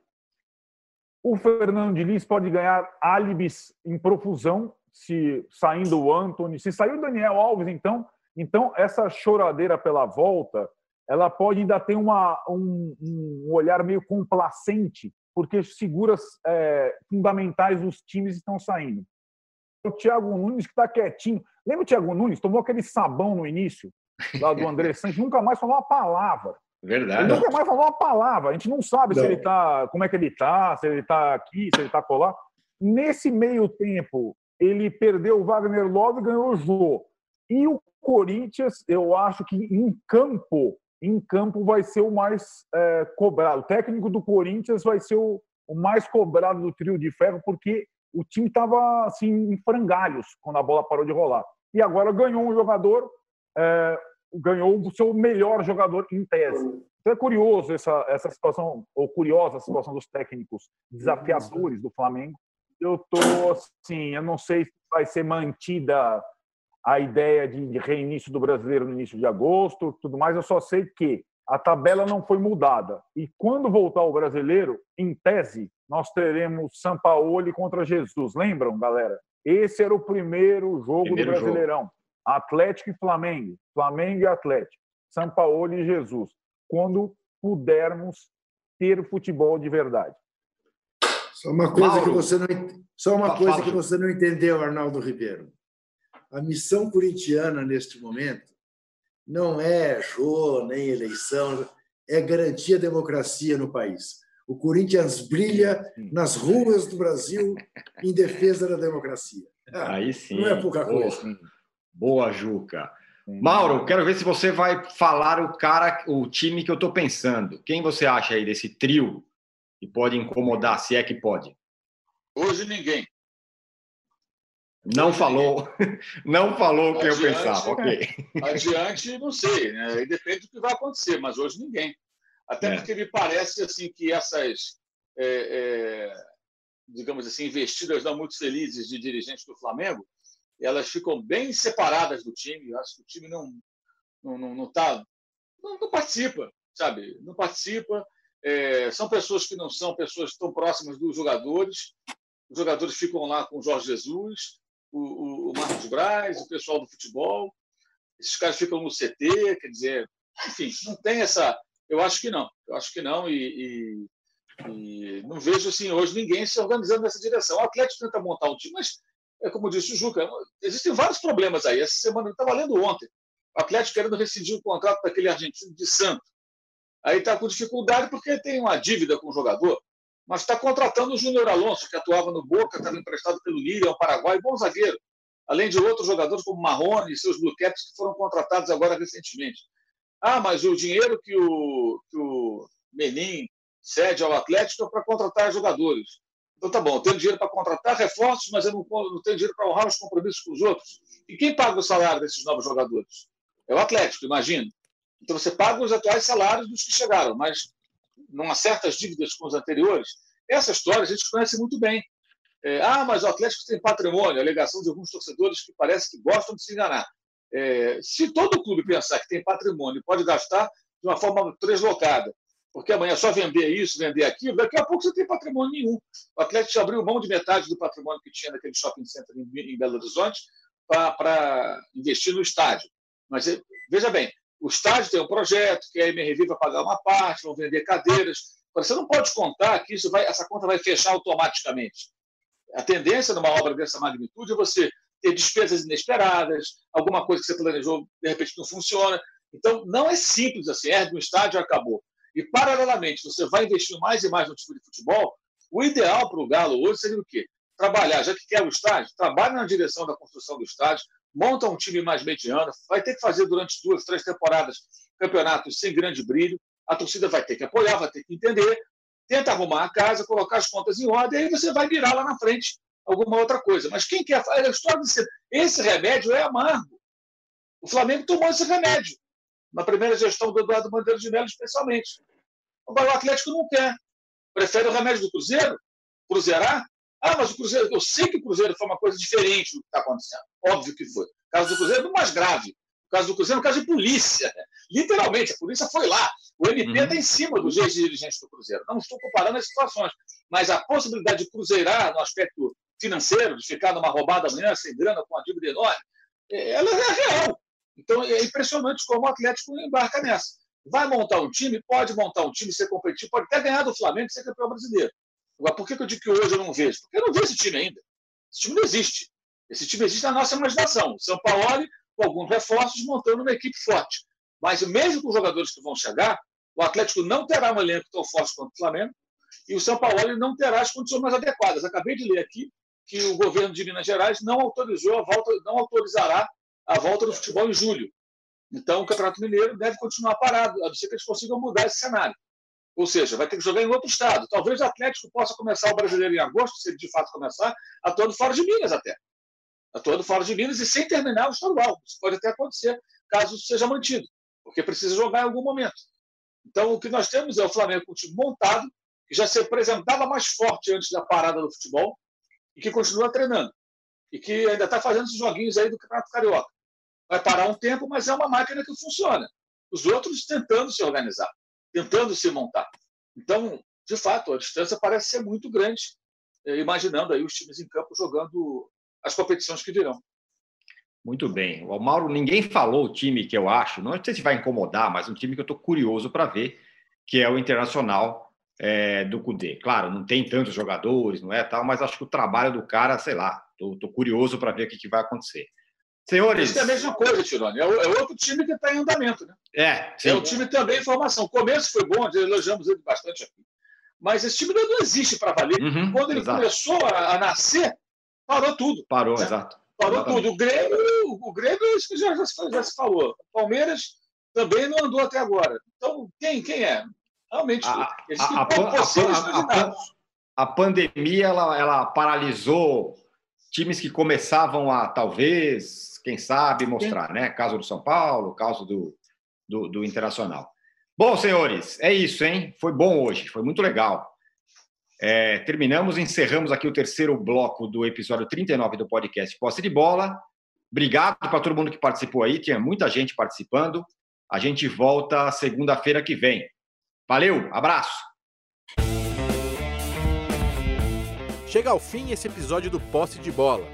O Fernando Diniz pode ganhar álibis em profusão, se saindo o Anthony, se sair o Daniel Alves, então, então, essa choradeira pela volta, ela pode ainda ter uma, um, um olhar meio complacente, porque as figuras é, fundamentais dos times estão saindo. O Thiago Nunes que está quietinho. Lembra o Thiago Nunes? Tomou aquele sabão no início, lá do André Santos, nunca mais falou uma palavra. Verdade. Ele nunca mais falou uma palavra. A gente não sabe não. se ele tá, como é que ele está, se ele está aqui, se ele está colar. Nesse meio tempo, ele perdeu o Wagner Love e ganhou o Jô. E o Corinthians, eu acho que em campo, em campo vai ser o mais é, cobrado. O técnico do Corinthians vai ser o, o, mais cobrado do trio de ferro, porque o time estava assim em frangalhos quando a bola parou de rolar. E agora ganhou um jogador, é, ganhou o seu melhor jogador em tese. Então é curioso essa, essa situação, ou curiosa a situação dos técnicos desafiadores do Flamengo. Eu tô assim, eu não sei se vai ser mantida a ideia de reinício do brasileiro no início de agosto, tudo mais. Eu só sei que a tabela não foi mudada. E quando voltar o brasileiro, em tese, nós teremos Sampaoli contra Jesus. Lembram, galera? Esse era o primeiro jogo primeiro do Brasileirão. Jogo. Atlético e Flamengo. Flamengo e Atlético. São Paulo e Jesus. Quando pudermos ter futebol de verdade. Só uma coisa Mauro, que você não só uma coisa que você não entendeu, Arnaldo Ribeiro. A missão corintiana neste momento não é jô nem eleição, é garantir a democracia no país. O Corinthians brilha nas ruas do Brasil em defesa da democracia. Ah, Aí sim. Não é pouca coisa. Boa, boa Juca. Mauro, quero ver se você vai falar o cara, o time que eu estou pensando. Quem você acha aí desse trio que pode incomodar, se é que pode? Hoje ninguém. Não falou, não falou o que eu pensava. Ok. Adiante, não sei, né? depende do que vai acontecer, mas hoje ninguém. Até é. porque me parece assim que essas, é, é, digamos assim, investidas não muito felizes de dirigentes do Flamengo, elas ficam bem separadas do time. Eu acho que o time não não, não, não, tá, não, não participa, sabe? Não participa. É, são pessoas que não são pessoas tão próximas dos jogadores. Os jogadores ficam lá com o Jorge Jesus, o, o, Marcos Braz, o pessoal do futebol. Esses caras ficam no CT, quer dizer, enfim, não tem essa. Eu acho que não. Eu acho que não e, e, e não vejo assim hoje ninguém se organizando nessa direção. O Atlético tenta montar um time, mas é como disse o Juca, existem vários problemas aí. Essa semana eu estava lendo ontem. O Atlético querendo rescindir o contrato daquele argentino de Santos. Aí está com dificuldade porque tem uma dívida com o jogador, mas está contratando o Júnior Alonso, que atuava no Boca, estava emprestado pelo Lille, ao Paraguai, bom zagueiro. Além de outros jogadores como Marrone e seus Blue Caps que foram contratados agora recentemente. Ah, mas o dinheiro que o, que o Menin cede ao Atlético é para contratar jogadores. Então tá bom, eu tenho dinheiro para contratar reforços, mas eu não, não tenho dinheiro para honrar os compromissos com os outros. E quem paga o salário desses novos jogadores? É o Atlético, imagina. Então você paga os atuais salários dos que chegaram, mas há certas dívidas com os anteriores. Essa história a gente conhece muito bem. É, ah, mas o Atlético tem patrimônio, alegação de alguns torcedores que parece que gostam de se enganar. É, se todo clube pensar que tem patrimônio pode gastar de uma forma deslocada porque amanhã é só vender isso, vender aquilo, daqui a pouco você tem patrimônio nenhum. O Atlético abriu mão de metade do patrimônio que tinha naquele shopping center em Belo Horizonte para investir no estádio. Mas veja bem, o estádio tem um projeto que a MRV vai pagar uma parte, vão vender cadeiras. Você não pode contar que isso vai, essa conta vai fechar automaticamente. A tendência numa obra dessa magnitude é você ter despesas inesperadas, alguma coisa que você planejou de repente não funciona. Então, não é simples assim, ergue um estádio e acabou e, paralelamente, você vai investir mais e mais no time de futebol, o ideal para o Galo hoje seria o quê? Trabalhar, já que quer o estádio, trabalha na direção da construção do estádio, monta um time mais mediano, vai ter que fazer durante duas, três temporadas campeonatos sem grande brilho, a torcida vai ter que apoiar, vai ter que entender, tenta arrumar a casa, colocar as contas em ordem, e aí você vai virar lá na frente alguma outra coisa. Mas quem quer fazer a história de ser, esse remédio é amargo. O Flamengo tomou esse remédio na primeira gestão do Eduardo Bandeira de Melo, especialmente. O Atlético não quer. Prefere o remédio do Cruzeiro? Cruzeirar? Ah, mas o Cruzeiro, eu sei que o Cruzeiro foi uma coisa diferente do que está acontecendo. Óbvio que foi. O caso do Cruzeiro é mais grave. O caso do Cruzeiro é um caso de polícia. Literalmente, a polícia foi lá. O MP está uhum. em cima dos ex-dirigentes do Cruzeiro. Não estou comparando as situações. Mas a possibilidade de cruzeirar no aspecto financeiro, de ficar numa roubada amanhã sem grana, com uma dívida enorme, é, ela é real. Então é impressionante como o Atlético embarca nessa. Vai montar um time? Pode montar um time, ser competitivo, pode até ganhar do Flamengo e ser campeão brasileiro. Agora, por que eu digo que hoje eu não vejo? Porque eu não vejo esse time ainda. Esse time não existe. Esse time existe na nossa imaginação. São Paulo, com alguns reforços, montando uma equipe forte. Mas mesmo com os jogadores que vão chegar, o Atlético não terá um elenco tão forte quanto o Flamengo e o São Paulo não terá as condições mais adequadas. Acabei de ler aqui que o governo de Minas Gerais não autorizou a volta, não autorizará a volta do futebol em julho. Então, o Campeonato Mineiro deve continuar parado, a não ser que eles consigam mudar esse cenário. Ou seja, vai ter que jogar em outro estado. Talvez o Atlético possa começar o brasileiro em agosto, se ele de fato começar, atuando fora de Minas até. Atuando fora de Minas e sem terminar o estadual. Isso pode até acontecer, caso seja mantido, porque precisa jogar em algum momento. Então, o que nós temos é o Flamengo com o time montado, que já se apresentava mais forte antes da parada do futebol e que continua treinando. E que ainda está fazendo esses joguinhos aí do Campeonato Carioca. Vai parar um tempo, mas é uma máquina que funciona. Os outros tentando se organizar, tentando se montar. Então, de fato, a distância parece ser muito grande, eh, imaginando aí os times em campo jogando as competições que virão. Muito bem. O Mauro, ninguém falou o time que eu acho, não sei se vai incomodar, mas um time que eu estou curioso para ver, que é o Internacional é, do Cudê. Claro, não tem tantos jogadores, não é tal, mas acho que o trabalho do cara, sei lá, estou curioso para ver o que, que vai acontecer. Senhores. Isso é a mesma coisa, Tirone. É, é outro time que está em andamento, né? É. Sim. É o time também em formação. O começo foi bom, elogiamos ele bastante aqui. Mas esse time não existe para valer. Uhum, Quando ele exato. começou a, a, nascer, parou tudo. Parou, né? exato. Parou Exatamente. tudo. O Grêmio, o Grêmio isso já, já, já se falou. O Palmeiras também não andou até agora. Então, quem, quem é? Realmente, A- eles a- a pan- pan-. A pandemia ela, ela paralisou times que começavam a talvez, quem sabe, mostrar, né? Caso do São Paulo, caso do, do, do Internacional. Bom, senhores, é isso, hein? Foi bom hoje, foi muito legal. É, terminamos, encerramos aqui o terceiro bloco do episódio 39 do podcast Posse de Bola. Obrigado para todo mundo que participou aí, tinha muita gente participando. A gente volta segunda-feira que vem. Valeu, abraço! Chega ao fim esse episódio do Posse de Bola.